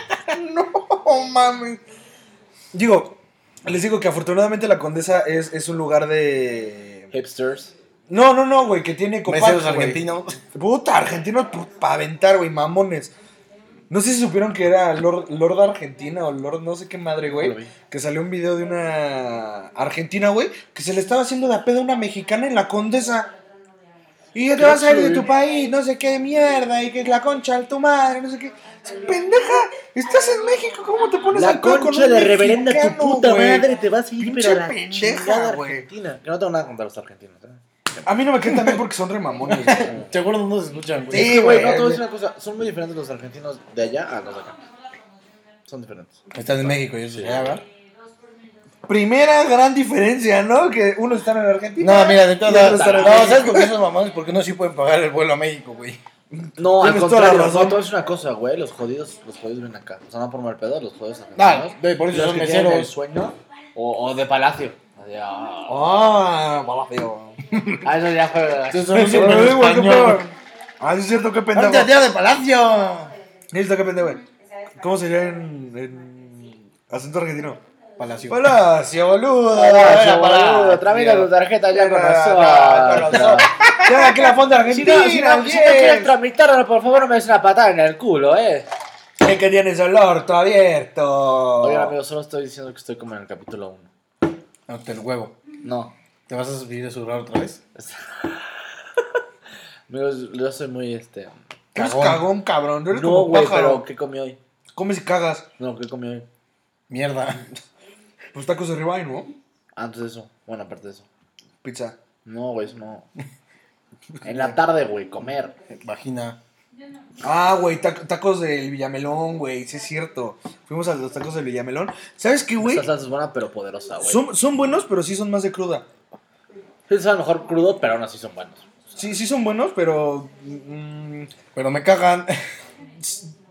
no mames. Digo, les digo que afortunadamente la Condesa es, es un lugar de. Hipsters. No, no, no, güey, que tiene copac, Meseros güey. argentinos. Puta, argentinos para aventar, güey, mamones. No sé si supieron que era Lord, Lord Argentina o Lord no sé qué madre, güey. Que salió un video de una argentina, güey, que se le estaba haciendo de a pedo a una mexicana en la condesa. Y te vas a ir de tu país, no sé qué mierda, y que es la concha de tu madre, no sé qué. Pendeja, estás en México, ¿cómo te pones La al con concha un de reverenda tu puta madre te vas a ir, Pinche pero a la pendeja. Argentina. Que no tengo nada contra los argentinos, ¿eh? A mí no me quedan también porque son remamones. Seguro no se escuchan, güey. Sí, es que, güey, no, te voy a decir una cosa. Son muy diferentes los argentinos de allá a los de acá. Son diferentes. Están en México, yo sé. ya, ¿verdad? Primera gran diferencia, ¿no? Que uno está en Argentina. No, mira, de todas las- No. ¿sabes por qué esos mamones? Porque no sí pueden pagar el vuelo a México, güey. No, al contrario, no, razón. te voy a decir una cosa, güey. Los jodidos, los jodidos vienen acá. O sea, no por mal pedo, los jodidos Ah, argentinos. güey, por eso son meseros. sueño o, o de palacio. O sea, Ah, palacio. Ah, eso ya fue. Güey, qué español. Ah, sí es cierto, qué pendejo. ¡Arte tía de palacio! Listo, qué pendejo, güey. ¿Cómo sería en, en acento argentino? Palacio. Palacio, boludo. Palacio, boludo, Tramita tu tarjeta ya con nosotros. Ya, aquí la fonda Si no, argentina. si no, si no quieres tramitarlo, por favor no me des una patada en el culo, eh. Es que tienes el orto abierto. Oigan, amigos, solo estoy diciendo que estoy como en el capítulo 1. No, te el huevo. No. ¿Te vas a subir a sudar otra vez? Amigos, yo soy muy este. Eres Cagón. cagón, cabrón. Eres No, como güey, pájaro. pero ¿qué comí hoy? Comes y cagas. No, ¿qué comí hoy? Mierda. Pues tacos de ribeye, ¿no? Antes de eso. Bueno, aparte de eso. Pizza. No, güey, eso no. En la tarde, güey, comer. Vagina. Ah, güey, tac- tacos del Villamelón, güey. Sí es cierto. Fuimos a los tacos del Villamelón. ¿Sabes qué, güey? Esa salsa es buena, pero poderosa, güey. Son, son buenos, pero sí son más de cruda. Sí, son mejor crudo, pero aún así son buenos. Sí, sí son buenos, pero... mm, Pero me cagan.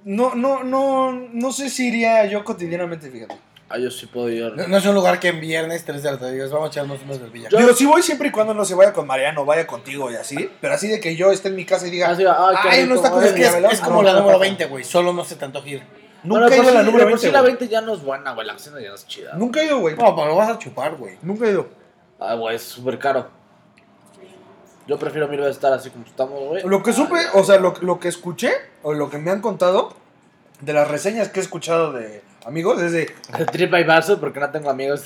no, no, no, no sé si iría yo cotidianamente, fíjate. Ah, yo sí puedo ir. No, no es un lugar que en viernes, 3 de la tarde, digas, vamos a echarnos unos del Villa. Yo- Digo, sí voy siempre y cuando no se vaya con Mariano, vaya contigo y así. Pero así de que yo esté en mi casa y diga, Ah, sí, ay, qué ay, rico, unos tacos es que es, Villamelón. es como No, la número 20, güey. Solo no se te antoja ir. Nunca he ido por a la número de por sí 20, la güey. 20 ya no es buena, güey. La cena ya no es chida. Nunca he ido, güey. No, pero lo vas a chupar, güey. Nunca he ido. Ah, güey, es súper caro. Yo prefiero mil veces estar así como estamos, güey. Lo que supe, o sea, lo, lo que escuché, o lo que me han contado, de las reseñas que he escuchado de amigos, es de, Tripa y vaso porque no tengo amigos.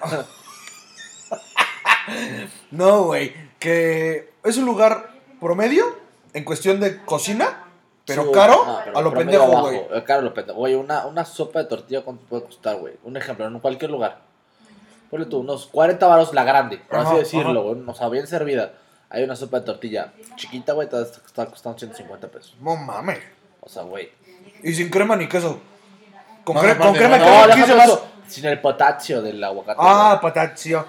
no, güey, que es un lugar promedio en cuestión de cocina, pero Sí, caro ah, pero a lo pendejo, güey. Caro a lo pendejo. Güey, una, una sopa de tortilla, ¿cuánto puede costar, güey? Un ejemplo, en cualquier lugar. Ponle tú, unos 40 varos la grande, por Ajá, así decirlo, güey. O sea, bien servida. Hay una sopa de tortilla chiquita, güey, está, está costando 150 pesos. No mames. O sea, güey. Y sin crema ni queso. Con, No, cre- con crema no, que No, no déjame quise más. eso. Sin el potasio del aguacate. Ah, güey. pataccio.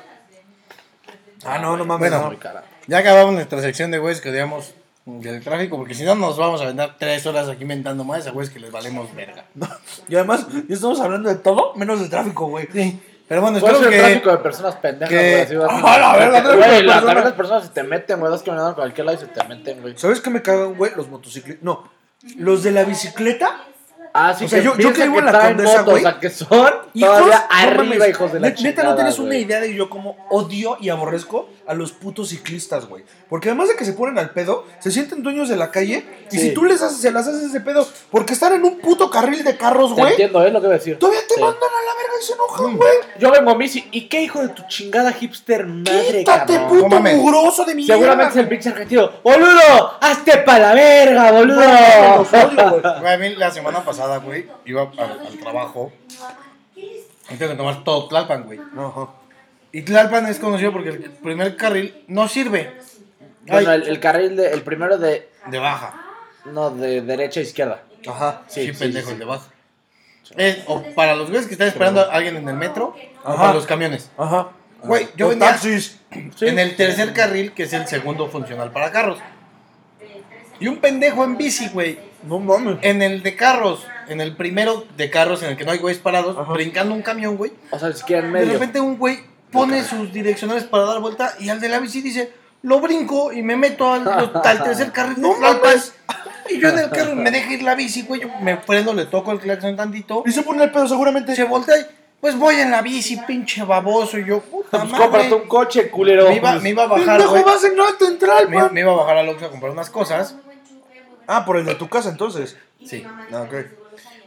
Ah, no, no mames. Bueno, no. muy cara. Ya acabamos nuestra sección de güeyes que odiamos del tráfico, porque si no nos vamos a vender 3 horas aquí inventando más a güeyes que les valemos verga. Y además, ya estamos hablando de todo menos de tráfico, güey. Sí. Pero bueno, espero que... tráfico de personas pendejas, que- güey. así vas- la verga, tráfico de personas. también las personas se te meten, güey. Vas caminando en cualquier lado y se te meten, güey. ¿Sabes qué me cagan, güey? Los motociclistas. No, los de la bicicleta. Ah, sí, O sea, que yo- yo que vivo en la Condesa, güey. O sea, que son Hijos, todavía arriba, mames. hijos de la Net- Neta, no tienes una idea de yo cómo odio y aborrezco a los putos ciclistas, güey. Porque además de que se ponen al pedo, se sienten dueños de la calle. Y Sí. si tú les haces, se las haces ese pedo, porque están en un puto carril de carros, güey. entiendo, es lo que voy a decir. Todavía te Sí. mandan a la verga y se enojan, güey. Yo vengo en bici. ¿Y qué hijo de tu chingada hipster madre, Quítate, cabrón? puto mugroso de mierda. Seguramente es el pinche argentino. ¡Boludo! ¡Hazte pa' la verga, boludo! Los odio, a mí la semana pasada, güey, iba al, al trabajo. Y tengo que tomar todo Tlalpan, güey. Ajá. Y Tlalpan es conocido porque el primer carril no sirve. Bueno, el, el carril, de, el primero de... de baja. No, de derecha a izquierda. Ajá. Sí, Sí, sí, pendejo, sí, el de baja. Es, o para los güeyes que están esperando a alguien en el metro, o Ajá. para los camiones. Ajá. Güey, yo Los venía taxis. En el tercer carril, que es el segundo funcional para carros. Y un pendejo en bici, güey. No mames. En el de carros, en el primero de carros en el que no hay güeyes parados, Ajá. brincando un camión, güey. O sea, ni siquiera en De medio. repente un güey pone sus direccionales para dar vuelta y al de la bici dice, lo brinco y me meto al, al tercer carril de No Tlalpan". mames. Y yo en el carro me deja ir la bici, güey. Yo me prendo, le toco el claxon tantito. Y se pone el pedo seguramente. Se voltea y, pues voy en la bici, pinche baboso. Y yo, puta Pues madre. cómprate un coche, culero. Me iba, me iba a bajar, güey. vas en alto en Me, me iba a bajar al Oxxo a comprar unas cosas. Ah, por el de tu casa entonces. Sí. Ah, ok.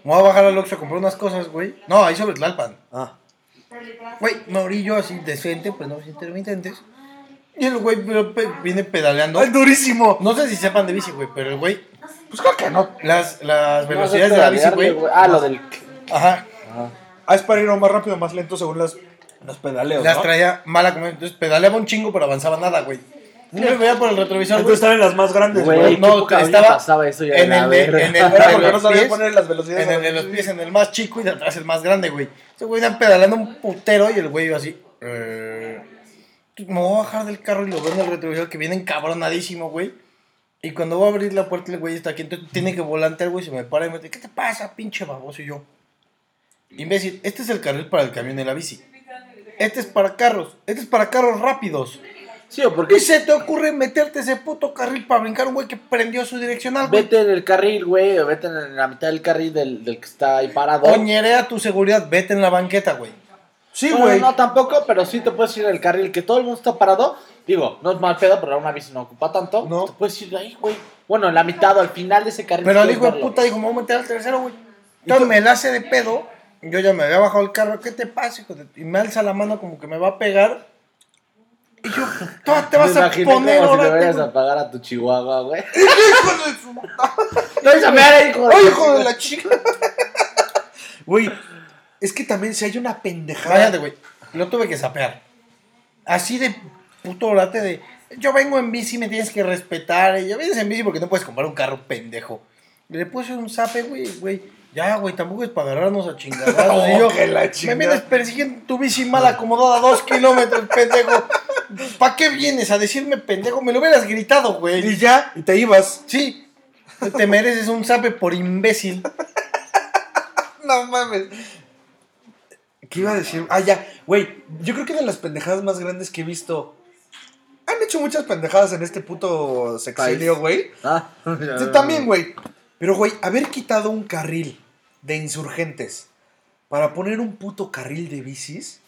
Me voy a bajar al Oxxo a comprar unas cosas, güey. No, ahí sobre Tlalpan. Ah. Güey, me orillo así decente, pues no intermitentes. Y el güey pe- viene pedaleando. ¡Ay, durísimo! No sé si sepan de bici, güey, pero el güey, Pues creo que no. las, las velocidades es de la bici, güey. Ah, lo del... Ajá. Ah, es para ir más rápido o más lento según las, los pedaleos, Las ¿no? traía mala como entonces pedaleaba un chingo, pero avanzaba nada, güey. No me veía por el retrovisor, Entonces en las más grandes, Güey, no, estaba pasaba eso ya en el en el- Era porque los no sabía pies, poner las velocidades. En el de los pies, en el más chico y de atrás el más grande, güey. Ese güey iba pedaleando un putero y el güey iba así. eh, me voy a bajar del carro y lo veo en el retrovisor que viene encabronadísimo, güey. Y cuando voy a abrir la puerta, el güey está aquí. Entonces tiene que volantear, güey. Se me para y me dice: ¿Qué te pasa, pinche baboso? Y yo, imbécil, este es el carril para el camión y la bici. Este es para carros. Este es para carros rápidos. Sí, o porque ¿Qué se te ocurre meterte ese puto carril para brincar un güey que prendió su direccional, güey? vete en el carril, güey, o vete en la mitad del carril del, del que está ahí parado. Oñerea tu seguridad, vete en la banqueta, güey. Sí, Bueno, güey. No, tampoco, pero sí te puedes ir el carril que todo el mundo está parado. Digo, no es mal pedo, pero una bici no ocupa tanto. No. Te puedes ir ahí, güey. Bueno, en la mitad o al final de ese carril. Pero el hijo de puta dijo, me voy a meter al tercero, güey. Entonces me la hace de pedo. Yo ya me había bajado el carro. ¿Qué te pasa, hijo Y me alza la mano como que me va a pegar. Y yo, "Tú te vas Me a poner como si le ahora. vayas güey". a pagar a tu chihuahua, güey. Hijo de su madre, hijo de- ¡Ay, hijo de la chica! Güey, es que también si hay una pendejada. Váyate, güey. Lo tuve que sapear. Así de puto orate de. Yo vengo en bici, me tienes que respetar. Y ya vienes en bici porque no puedes comprar un carro pendejo. Y le puse un zape, güey, güey. Ya, güey, tampoco es para agarrarnos a chingadas. Oh, y yo, que la me chingada. vienes persiguiendo tu bici mal acomodada a dos kilómetros, pendejo. ¿Para qué vienes a decirme pendejo? Me lo hubieras gritado, güey. Y ya, y te ibas. Sí, te mereces un zape por imbécil. No mames. ¿Qué iba a decir? Ah, ya. Güey, yo creo que de las pendejadas más grandes que he visto. Han hecho muchas pendejadas en este puto sexenio, güey. Ah, Sí, también, güey. Pero, güey, haber quitado un carril de insurgentes para poner un puto carril de bicis,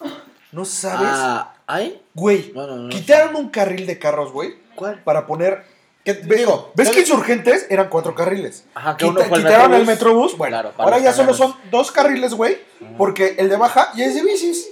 ¿no sabes? Ah, ¿ay? Güey, no quitaron un carril de carros, güey, ¿Cuál? para poner... ¿Qué te digo? ¿Ves que insurgentes eran cuatro carriles? Ajá, que Quita- uno fue el quitaron el Metrobús. Metrobús, bueno, Claro, ahora ya solo son dos carriles, güey, porque el de baja ya es de bicis.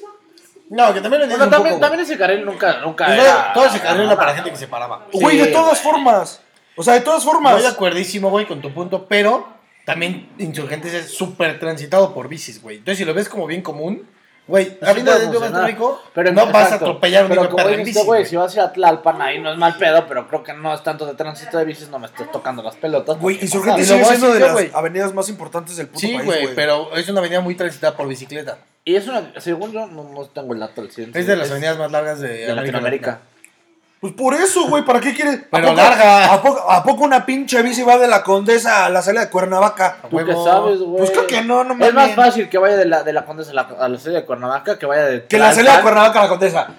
No, que también lo entiendo Bueno, un también, poco, también ese carril nunca, nunca güey. era... Todo ese carril era para gente que se paraba. Sí, Güey, de todas güey. formas. O sea, de todas formas. Estoy de acuerdísimo, güey, con tu punto, pero también Insurgentes es súper transitado por bicis, güey. Entonces, si lo ves como bien común, güey, Sí habiendo puede de tráfico, Pero no vas a atropellar un Pero como dijiste, bici, güey, güey. si vas a ir a Tlalpan, ahí no es mal pedo, pero creo que no es tanto de tránsito de bicis, no me estés tocando las pelotas. Güey, Y lo sigue siendo de las güey. avenidas más importantes del puto Sí, país, güey, pero es una avenida muy transitada por bicicleta. Y es una, según yo, no, no tengo el dato al 100. Es de las avenidas más largas de, de Latinoamérica. Pues por eso, güey, ¿para qué quieres? Pero ¿A poco- larga. ¿a poco, ¿A poco una pinche bici va de la Condesa a la salida de Cuernavaca? ¿Tú qué sabes, güey? Pues creo que no, no Es mames. más fácil que vaya de la, de la Condesa a la, a la sede de Cuernavaca que vaya de Que la salida de. Cuernavaca a la Condesa.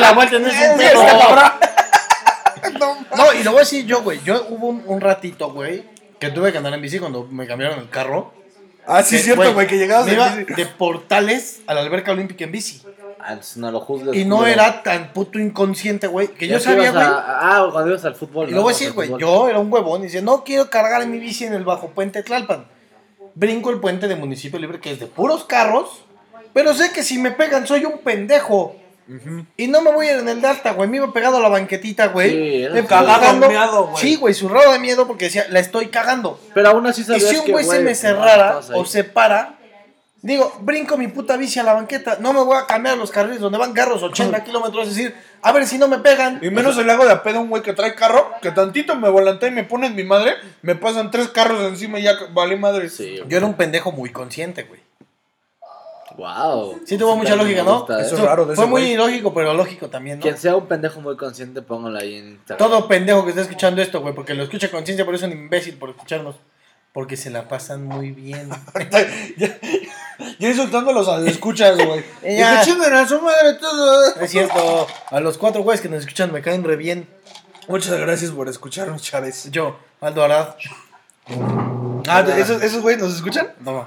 La vuelta Es pedo. No, y lo voy a decir yo, güey. Yo hubo un, un ratito, güey, que tuve que andar en bici cuando me cambiaron el carro. Ah, sí, Que, es cierto, güey, que llegabas me iba de portales a la alberca olímpica en bici. Ah, entonces no lo juzgues. Y no era tan puto inconsciente, güey, que yo sabía, güey. a- Ah, cuando ibas al fútbol. Y ¿no? lo voy a Al decir, güey, yo era un huevón y decía, no quiero cargar mi bici en el bajo puente de Tlalpan. Brinco el puente de municipio libre que es de puros carros, pero sé que si me pegan soy un pendejo. Y no me voy a ir en el de alta, güey. Me iba pegado a la banquetita, güey. Sí, cagado cagando. meado, güey. Sí, güey, zurrado de miedo porque decía, la estoy cagando. Pero aún así Y sabías si un que, güey se me no, cerrara o se para, digo, brinco mi puta bici a la banqueta. No me voy a cambiar los carriles donde van carros 80 kilómetros. Es decir, a ver si no me pegan. Y menos el hago de a pedo a un güey que trae carro, que tantito me volantea y me pone en mi madre, me pasan tres carros encima y ya vale madre. Sí, Yo era un pendejo muy consciente, güey. Wow. Sí tuvo mucha lógica, ¿no? ¿eh? Eso es raro de Fue ese muy güey. ilógico, pero lógico también, ¿no? Quien sea un pendejo muy consciente, póngalo ahí en Instagram. Todo pendejo que está escuchando esto, güey, porque lo escucha con conciencia, pero es un imbécil por escucharnos. Porque se la pasan muy bien. ya, ya insultándolos a los escuchas, güey. Que chinguen a su madre todo. es cierto, a los cuatro güeyes que nos escuchan me caen re bien. Muchas gracias por escucharnos, Chávez. Yo, Aldo Arad. Ah, ¿esos, esos güeyes nos escuchan? Toma.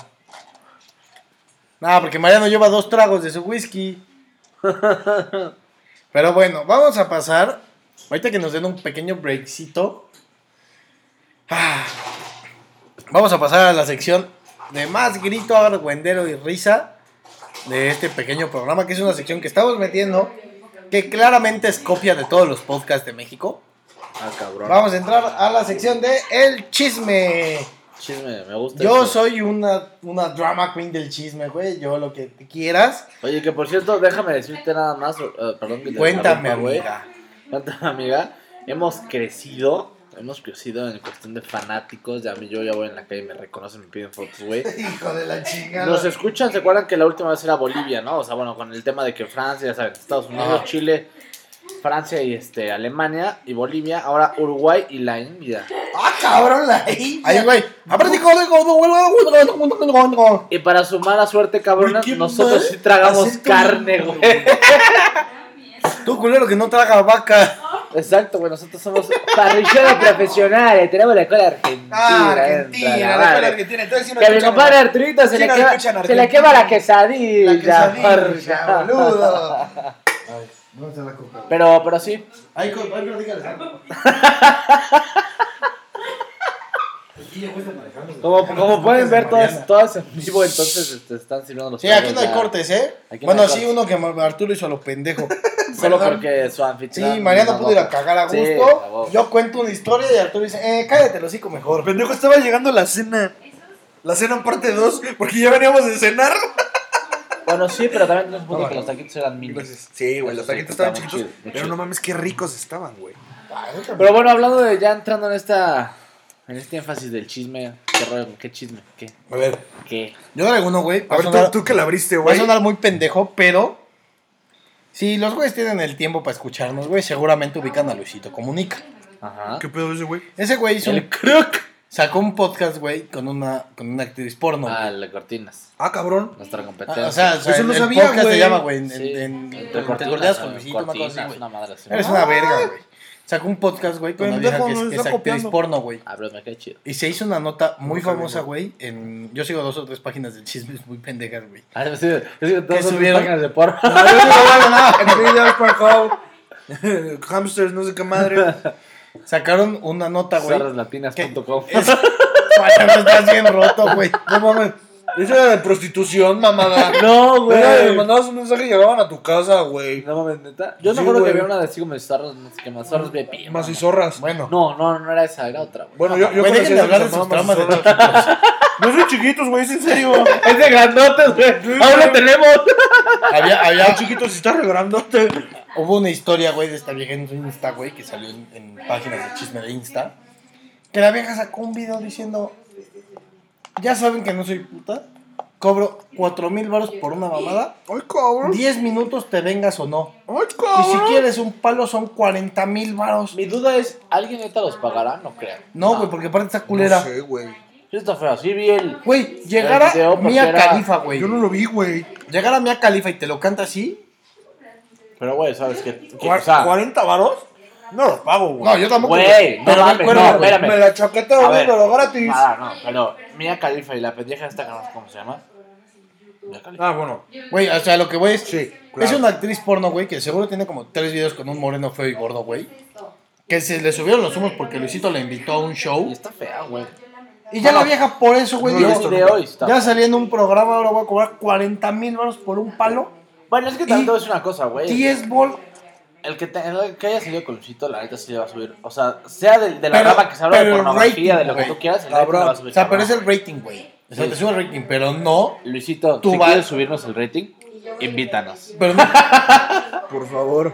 No, porque Mariano lleva dos tragos de su whisky. Pero bueno, vamos a pasar. Ahorita que nos den un pequeño breakcito. Ah, Vamos a pasar a la sección de más grito, argüendero y risa de este pequeño programa, que es una sección que estamos metiendo, que claramente es copia de todos los podcasts de México. Ah, cabrón. Vamos a entrar a la sección de El Chisme. Chisme, me gusta. Yo eso. soy una, una drama queen del chisme, güey. Yo lo que quieras. Oye, que por cierto, déjame decirte nada más. eh, perdón que te Cuéntame, amiga. Cuéntame, amiga. Hemos crecido. Hemos crecido en cuestión de fanáticos. Ya a mí yo ya voy en la calle y me reconocen, me piden fotos, güey. Hijo de la chingada. Nos escuchan, ¿se acuerdan que la última vez era Bolivia, no? O sea, bueno, con el tema de que Francia, ya saben, Estados Unidos. Chile, Francia y este Alemania y Bolivia, ahora Uruguay y la India. Ah, cabrón, la güey. Con el gordo, Y para su mala suerte, cabronas, Güey, nosotros sí tragamos carne, güey. güey. Tú, culero, que no traga vaca. Exacto, güey, nosotros somos parrilleros profesionales, tenemos la escuela argentina. Ah, entra Argentina, la la madre. escuela argentina. Entonces, si no Que mi compadre Arturito se, le no quema, se le quema la quesadilla. La quesadilla, porra. boludo. Ay, ¿dónde está la coca? Pero, pero sí, Ay, co- ay, pero dígale algo. Aquí ya cuesta manejar. como, como pueden ver todas, todas en vivo, entonces este, están sirviendo los Sí, aquí no hay ya. cortes, ¿eh? Aquí bueno, hay sí, cortes. uno que Arturo hizo a lo pendejo. Solo Perdón. porque su Sí, anfitrión. Mariano no, pudo ir a cagar a Sí, gusto. a yo cuento una historia y Arturo dice, eh, cállate, lo hocico mejor. Pendejo, estaba llegando la cena. La cena en parte 2, porque ya veníamos de cenar. Bueno, sí, pero también tenemos un punto No, que los taquitos eran mil. Sí, güey, los sí, taquitos estaban chiquitos. chido, Pero chido. no mames, qué ricos estaban, güey. Pero bueno, hablando de ya entrando en esta. En este énfasis del chisme. ¿Qué rollo? ¿Qué chisme? ¿Qué? A ver, ¿Qué? yo traigo uno, güey. A ver, sonar- tú, tú que la abriste, va a güey. sonar muy pendejo, pero... Si los güeyes tienen el tiempo para escucharnos, güey, seguramente ubican a Luisito Comunica. Ajá. ¿Qué pedo ese, güey? Ese güey hizo El un... Sacó un podcast, güey, con una, con una actriz porno. Ah, güey. el de cortinas. Ah, cabrón. Nuestra Ah, competencia. o sea, o sea, Eso no el sabía, podcast güey. se llama, güey, en, Sí, en, en- entre entre cortinas, con Luisito, una cosa así, cortinas, güey. una madre así. Eres una verga, güey. Sacó un podcast, güey, con una vieja que es, que es está actriz porno, güey. Ah, pero me queda chido. Y se hizo una nota muy Nunca famosa, güey. en... Yo sigo dos o tres páginas de chismes muy pendejas, güey. Ah, yo sí, yo sigo todas esas subieron? páginas de porno. Nvidia, Pornhub, Hamsters, no sé qué madre. Sacaron una nota, güey. Zorraslatinas.com. Es... Vaya, no estás bien roto, güey. No mames. Eso era de prostitución, mamada. No, Era de güey. mandabas un mensaje y llegaban a tu casa, güey. No mames, neta. Yo me Sí, acuerdo que había una de así como de zorros, qué más, zorros BP. Más y zorras. Bueno. No, no, no era esa, era otra, güey. Bueno, yo, yo Güey, dejen de hablar de sus traumas de chiquitos. No son chiquitos, güey, es en serio. Es de grandotes, güey. Lo tenemos. Había, había, chiquitos y está regrandote. hubo una historia, güey, de esta vieja en su Insta, güey, que salió en, en páginas de chisme de Insta. Que la vieja sacó un video diciendo, ya saben que no soy puta, cobro cuatro mil baros por una mamada, Ay, cabrón. 10 minutos te vengas o no. Ay, Y cabrón. si quieres un palo son 40 mil baros. Mi duda es, ¿alguien neta los pagará? No creo. No, güey, porque aparte está culera. No sé, güey. Sí está feo. Sí vi el... Güey, llegara video, Mia era- Califa, güey. Yo no lo vi, güey. Llegara Mia Califa y te lo canta así. Pero, güey, ¿sabes qué? qué? Cua- O sea, ¿40 varos? No los pago, güey. No, yo tampoco. Güey, no no, güey. espérame. Me la chaqueta, gratis. Ah, no, pero Mia Khalifa y la pendeja esta, que no sé ¿cómo se llama? Ah, bueno. Güey, o sea, lo que voy es. Sí, Es una actriz porno, güey, que seguro tiene como tres videos con un moreno feo y gordo, güey. Que se le subieron los humos porque Luisito le invitó a un show. Y está fea, güey. Y ya la vieja por eso, güey, No lo he dijo, visto de nunca. hoy está ya salí en un programa, ahora voy a cobrar 40 mil baros por un palo. Bueno, es que Y- a decir una cosa, güey. 10 bol. El que, te- el que haya salido con Luisito, la neta sí le va a subir. O sea, sea de, de la Pero- rama que se habla de pornografía, de lo que tú quieras, el rating Cabrón. le va a subir. O sea, pero es el rating, güey. O sea, Sí. te sube el rating, pero no. Luisito, Tú si vas- quieres subirnos el rating, invítanos. Pero no, Por favor.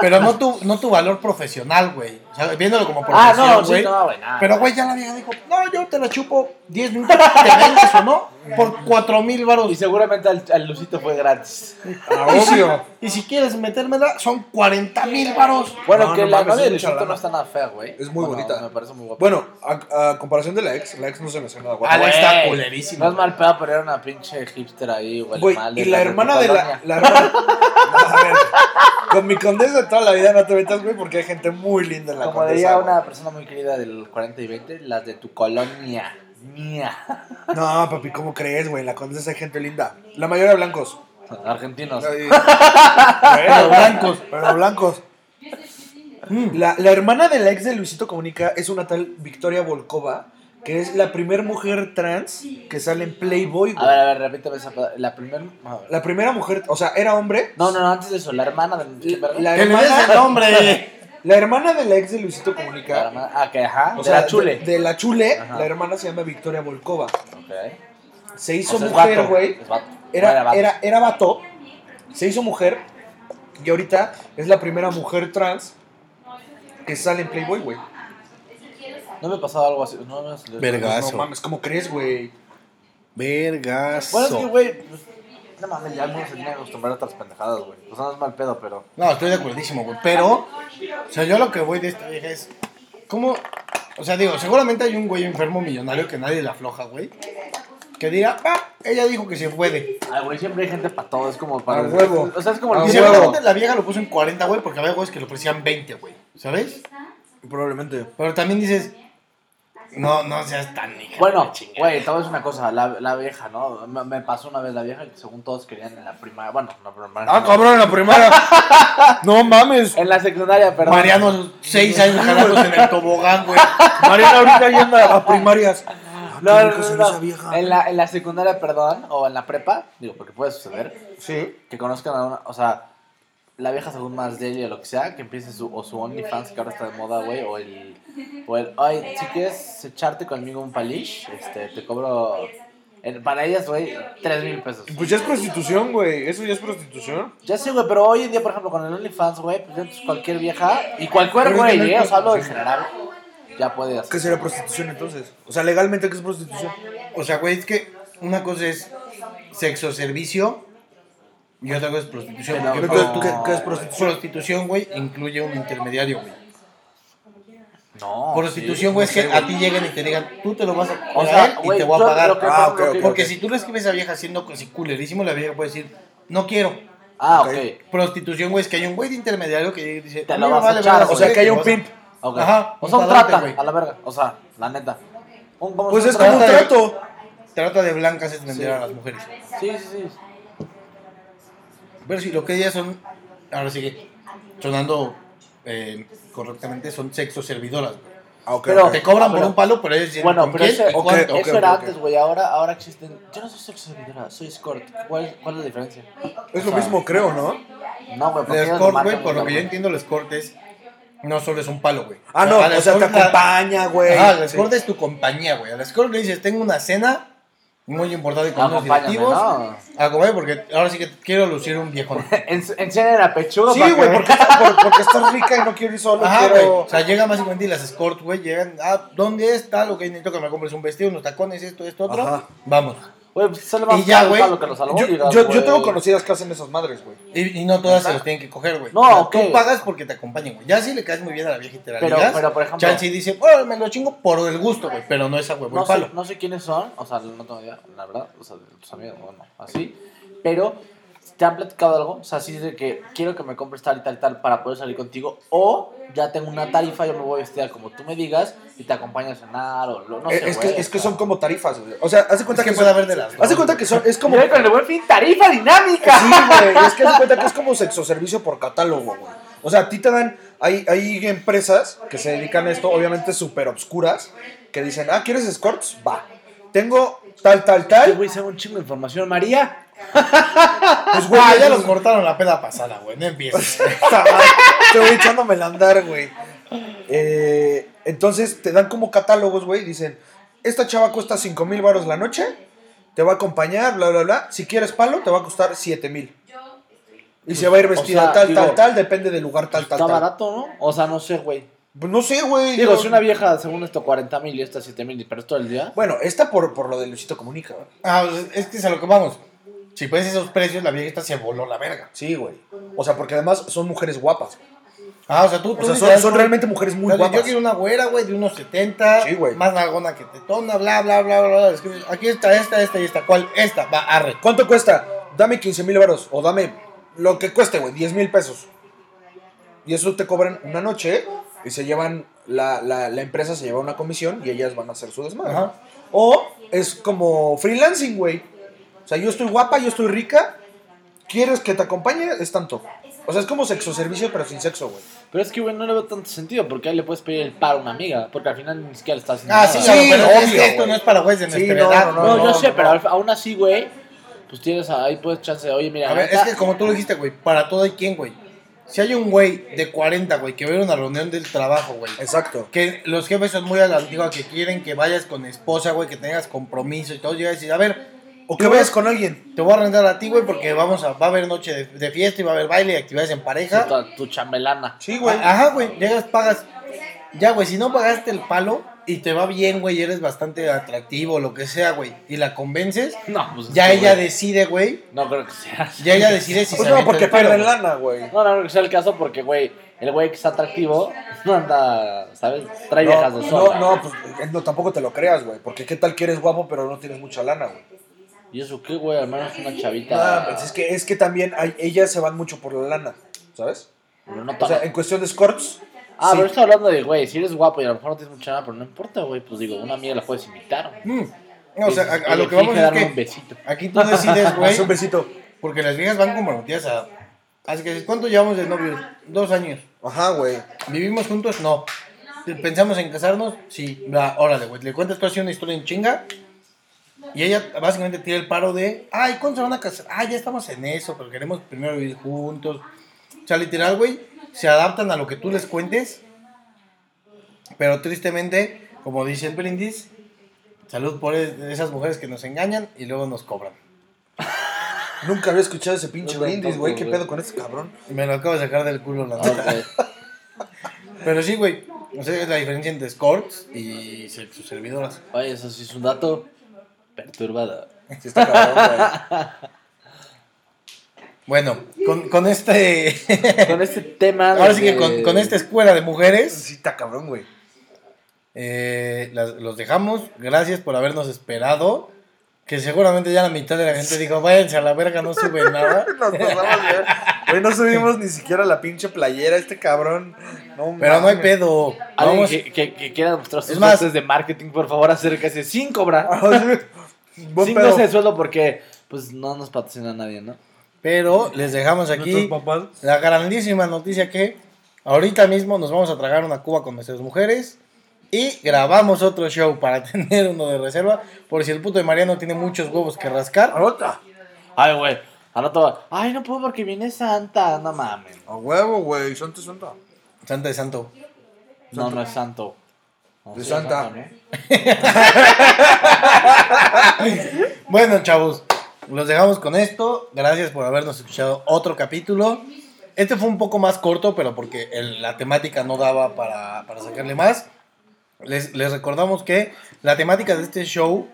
pero no, tu, no tu valor profesional, güey. O sea, viéndolo como Ah, profesión, no, sí, güey. no, güey, nada. Pero, güey, ya la vieja dijo, no, yo te la chupo 10 minutos, te vengas o no, por 4 mil baros. Y seguramente al, al Luisito fue gratis. Ah, obvio. Y si quieres metérmela, son 40 mil baros. Bueno, No, que no la novia de Luisito no está nada fea, güey. Es muy Bueno, bonita. Me parece muy guapa. Bueno, a, a comparación de la ex, la ex no se me hace nada guapa. Ah, la está culerísima. No es mal pedo, pero era una pinche hipster ahí, güey. Y la hermana de la, la hermana. A ver, con mi condesa de toda la vida no te metas, güey, porque hay gente muy linda en la Como condesa. diría güey. una persona muy querida del 40 y 20, las de tu colonia. Mía. No, papi, ¿cómo crees, güey? En la condesa hay gente linda. La mayoría blancos. Argentinos. Pero blancos. Pero blancos. La, la hermana de la ex de Luisito Comunica es una tal Victoria Volkova, que es la primer mujer trans que sale en Playboy, A güey. ver, a ver, repíteme esa. La primera. La primera mujer, o sea, era hombre. No, no, no, antes de eso, la hermana del. ¿qué verga? La el hermana, nombre. la hermana de la ex de Luisito La Comunica, hermana- Ah, que ajá. o de sea, la chule. De, de la chule, Ajá. la hermana se llama Victoria Volkova. Ok. Se hizo O sea, es mujer, güey. era Era, vato. era, era vato, se hizo mujer y ahorita es la primera mujer trans que sale en Playboy, güey. No me ha pasado algo así. No me ha salido- Vergazo. No mames, ¿cómo crees, güey? Vergazo. Bueno, es que, güey. pues, No mames, ya algunos se tienen que acostumbrar a otras pendejadas, güey. Pues no es mal pedo, pero. No, estoy de acuerdísimo, güey. Pero, o sea, yo lo que voy de esta vieja es. ¿Cómo? O sea, digo, seguramente hay un güey enfermo millonario que nadie le afloja, güey. Que diga, ah, ella dijo que se puede. Ay, güey, siempre hay gente para todo. Es como para. A huevo. O sea, es como A Y seguramente la vieja lo puso en 40, güey, porque había güeyes que lo ofrecían 20, güey. ¿Sabes? Probablemente. Pero también dices, no, no seas tan hija. Bueno, güey, te voy a una cosa, la, la vieja, ¿no? Me, me pasó una vez la vieja que según todos querían en la primaria, bueno, en la primaria. Ah, no. cabrón, en la primaria. no mames. En la secundaria, perdón. Mariano, seis años jalándose en el tobogán, güey. Mariana ahorita yendo a primarias. No, qué no, no, no. esa vieja. En la, en la secundaria, perdón, o en la prepa, digo, porque puede suceder, Sí. que conozcan a una, o sea, la vieja según más de ella o lo que sea, que empiece su, o su OnlyFans, que ahora está de moda, güey, o el, o el, ay, si quieres echarte conmigo un palish, este, te cobro, en- para ellas, güey, tres mil pesos. Pues ya es prostitución, güey. Eso ya es prostitución. Ya sé, güey, pero hoy en día, por ejemplo, con el OnlyFans, güey, pues entonces cualquier vieja, y cualquier güey, eh, o sea, hablo en general, ya puede hacer. ¿Qué sería prostitución entonces? O sea, legalmente, ¿qué es prostitución? O sea, güey, es que una cosa es sexo servicio y otra cosa es prostitución. Porque ¿Qué, no. qué- qué es prostitución? prostitución, güey, incluye un intermediario, güey. No. Prostitución, sí, güey, no es que a ti lleguen y te digan, tú te lo vas a O pagar sea, y te voy a pagar. Ah. Porque si tú le escribes a vieja siendo así culerísimo, la vieja puede decir, no quiero. Ah, Ok. Prostitución, güey, es que hay un güey de intermediario que dice, Te "A lo vas a echar. O sea, que hay un pimp. Ajá, o sea, un trata, güey. a la verga. O sea, la neta. Un- ¿cómo Pues es como un de- trato. Trata de blancas es vender Sí. a las mujeres. Sí, sí, sí. Pero sí, lo que ellas son, ahora sigue sonando eh, correctamente, son sexo servidoras. Ah, Pero-. Te cobran Ah, por un palo, pero ellos Bueno, ¿con pero ese-. Eso era antes, güey. Ahora, ahora existen. Yo no soy sexo servidora, soy escort. ¿Cuál, ¿Cuál es la diferencia? Es lo O sea, mismo, creo, ¿no? No, güey, El escort, güey, por lo que yo entiendo, el escort es, no solo es un palo, güey. Ah, no, o sea, te acompaña, güey. Ajá, el Sí. escort es tu compañía, güey. Al escort le dices, tengo una cena muy importante con unos Acompáñame, directivos. ¿no? Acompáñame porque ahora sí que quiero lucir un viejo. En- Enseña la pechuga Sí, que güey, porque, está- por- porque estás rica y no quiero ir solo. Ajá, güey. quiero... O sea, llegan básicamente y las escort, güey, llegan, ah, ¿dónde es tal? Ok, necesito que me compres un vestido, unos tacones, esto, esto, otro. Ajá. Vamos. Güey, pues Y ya, güey, lo que los Yo, albóndigas, yo, yo güey. tengo conocidas que hacen esas madres, güey. Y, y no todas se los tienen que coger, güey. No, O sea, ok. Tú pagas porque te acompañan, güey. Ya si le caes muy bien a la vieja y te la Pero- ligas, pero, por ejemplo- Chance dice, oh, me lo chingo por el gusto, güey. Pero no es a huevo no el palo. sé, no sé quiénes son, o sea, no tengo idea, la verdad, o sea, tus amigos, bueno, así, pero te han platicado algo, o sea, así de que quiero que me compres tal y tal y tal para poder salir contigo, o ya tengo una tarifa, yo me voy a vestir como tú me digas y te acompaño a cenar, o lo- no Eh, sé, es, güey, que, es que son como tarifas, güey. O sea, haz de cuenta Es que que, puede haber de las Haz de dos, cuenta que son, es como. Con el buen fin, tarifa dinámica. Sí, güey. Es que haz de cuenta que es como sexo servicio por catálogo, güey. O sea, a ti te dan. Hay, hay empresas que se dedican a esto, obviamente súper obscuras, que dicen, ah, ¿quieres escorts? Va. Tengo tal, tal, tal. güey, se un chingo de información, María. Pues, güey, Ah, ya los cortaron la peda pasada, güey. No empieces. Te voy echándome el andar, güey. Eh, entonces te dan como catálogos, güey. Dicen, esta chava cuesta 5 mil baros la noche. Te va a acompañar, bla, bla, bla. Si quieres palo, te va a costar 7 mil. Y se va a ir vestida o sea, tal, digo, tal, tal. Depende del lugar, tal, tal, Está tal. barato, ¿no? O sea, no sé, güey. Pues no sé, güey. Digo, yo- si una vieja, según esto, 40 mil y esta 7 mil, pero es todo el día. Bueno, esta por, por lo de Luisito Comunica, güey. Ah, pues, es que es a lo que vamos. Si puedes esos precios, la vieja se voló la verga. Sí, güey. O sea, porque además son mujeres guapas. Ah, o sea, tú, O tú sea, son, realmente mujeres muy guapas. Yo quiero una güera, güey, de unos 70. Sí, güey. Más nalgona que tetona, bla, bla, bla, bla. bla. Es que aquí está esta, esta, esta y esta. ¿Cuál? Esta. Va, arre. ¿Cuánto cuesta? Dame 15 mil baros. O dame lo que cueste, güey. 10 mil pesos. Y eso te cobran una noche y se llevan, la, la, la empresa se lleva una comisión y ellas van a hacer su desmadre. Ajá. O es como freelancing, güey. O sea, yo estoy guapa, yo estoy rica. ¿Quieres que te acompañe? Es tanto. O sea, es como sexo servicio, pero sin sexo, güey. Pero es que, güey, no le veo tanto sentido, porque ahí le puedes pedir el paro a una amiga, porque al final ni siquiera le estás haciendo Ah, nada. sí, Sí, pero es que esto no es para güeyes de Sí, nuestra no, edad. no, No, no, yo no, sé, no. pero al- aún así, güey, pues tienes ahí, puedes chance, oye, mira, A ver, es neta, que como tú lo dijiste, güey, para todo hay quien, güey. Si hay un güey de 40, güey, que va a ir a una reunión del trabajo, güey. Exacto. Que los jefes son muy a la antigua, que quieren que vayas con esposa, güey, que tengas compromiso y todo. Llega a decir, a ver, O que vayas con alguien. te voy a rentar a ti, güey, porque vamos a, va a haber noche de, de fiesta y va a haber baile y actividades en pareja. tu, tu chambelana. Sí, güey. Ajá, güey, llegas, pagas. Ya, güey, si no pagaste el palo y te va bien, güey, y eres bastante atractivo, lo que sea, güey, y la convences, No, pues es ya ella güey, decide, güey, No creo que sea. ya ella decide si Pues se no, porque el palo, pierden güey. lana, güey. No, no creo que sea el caso porque, güey, el güey que está atractivo no anda, ¿sabes? Trae No, viejas de no, sola. no, pues eh, no, tampoco te lo creas, güey. Porque qué tal que eres guapo, pero no tienes mucha lana, güey. ¿Y eso qué, güey? Al menos una chavita. Ah, pues es que, es que también hay, ellas se van mucho por la lana, ¿sabes? Pero no O sea, en cuestión de escorts, Ah, Sí. pero estoy hablando de, güey, si eres guapo y a lo mejor no tienes mucha nada, pero no importa, güey. Pues digo, una amiga la puedes invitar. Mm. No, o sea, a, a lo que vamos es darme un que besito. aquí tú decides, güey. Un besito. Porque las viejas van comprometidas a. Así que, ¿cuánto llevamos de novios? Dos años. Ajá, güey. ¿Vivimos juntos? No. ¿Pensamos en casarnos? Sí. Va, órale, güey. Le cuentas tú así una historia en chinga. Y ella básicamente tira el paro de. Ay, ¿cuándo se van a casar? Ah, ya estamos en eso, pero queremos primero vivir juntos. O sea, literal, güey. Se adaptan a lo que tú les cuentes. Pero tristemente, como dice el brindis, salud por esas mujeres que nos engañan y luego nos cobran. Nunca había escuchado ese pinche No, brindis, güey. ¿Qué pedo con este cabrón? Me lo acabo de sacar del culo, la neta. Ok. Pero sí, güey. O sea, es la diferencia entre escorts y sus servidoras. Oye, eso sí es un dato perturbador. Sí, está cabrón, güey. Bueno, con, con este. Con este tema. Ahora sí que con, con esta escuela de mujeres, Sí, está cabrón, güey. eh, las- los dejamos. Gracias por habernos esperado. Que seguramente ya la mitad de la gente dijo: váyanse a la verga, no suben nada. Nos Güey, no subimos ni siquiera la pinche playera, este cabrón. No, Pero no hay pedo. Alguien Vamos. que, que, que quiera mostrar sus Es más- de marketing, por favor, acérquese sin cobrar. Buen sin pedo. goce de sueldo porque pues no nos patrocina nadie, ¿no? Pero les dejamos aquí la grandísima noticia que ahorita mismo nos vamos a tragar una cuba con nuestras mujeres y grabamos otro show para tener uno de reserva por si el puto de Mariano tiene muchos huevos que rascar. Anota. Ay, güey. Rato, ay, no puedo porque viene Santa. No mames. A huevo, güey. Santa, santa. Santa de Santo. No, no es santo. De Santa. Bueno, chavos, los dejamos con esto. Gracias por habernos escuchado otro capítulo. Este fue un poco más corto, pero porque el- la temática no daba para, para sacarle más. Les, les recordamos que la temática de este show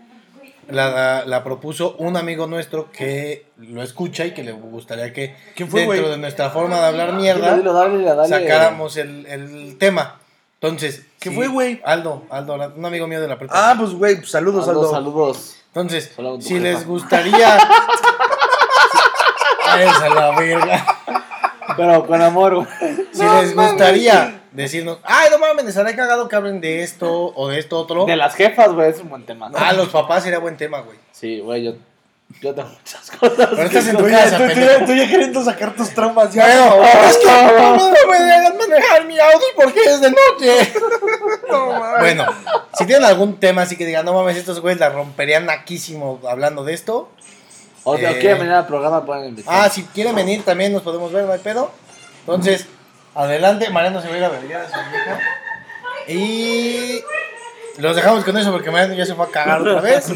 la, la propuso un amigo nuestro que lo escucha y que le gustaría que ¿Quién fue, dentro de nuestra forma de hablar Dilo, mierda dilo, dale, dale. sacáramos el, el tema. Entonces, ¿Qué sí, fue, güey? Aldo, Aldo, un amigo mío de la prepa. Ah, pues, güey, pues, saludos, Saludos, Aldo. saludos. Entonces, si jefa. les gustaría. Váyanse a la verga. Pero con amor, güey. Si les gustaría decirnos, ay, no mames, estaré cagado que hablen de esto o de esto otro. De las jefas, güey, es un buen tema. Ah, los papás sería buen tema, güey. Sí, güey, yo, yo tengo muchas cosas. Pero estás en Tú ya, tú, ya- ya queriendo sacar tus traumas ya. Favor. es que no me dejan manejar mi auto porque es de noche. No. Bueno, si tienen algún tema así que digan, no mames, estos güeyes la romperían naquísimo hablando de esto. O Eh. quieren venir al programa, pueden invitar. Ah, si quieren venir también nos podemos ver, no hay pedo. Entonces, adelante, Mariano se va a ir a verguear a su vieja. Y los dejamos con eso porque ya se fue a cagar otra vez.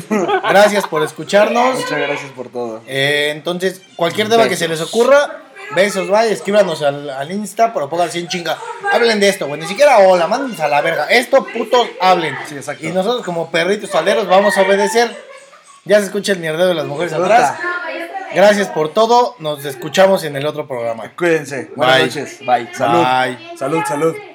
Gracias por escucharnos. Muchas gracias por todo. Eh, entonces, cualquier tema que se les ocurra, besos, bye, escríbanos al, al Insta, pero pónganse en chinga. Hablen de esto, güey, ni siquiera hola, mándense a la verga. Esto, putos, hablen. Sí, exacto. Y nosotros como perritos saleros vamos a obedecer. Ya se escucha el mierdeo de las mujeres atrás. Gracias por todo. Nos escuchamos en el otro programa. Cuídense. Buenas Bye. noches. Bye. Salud. Bye. Salud, salud.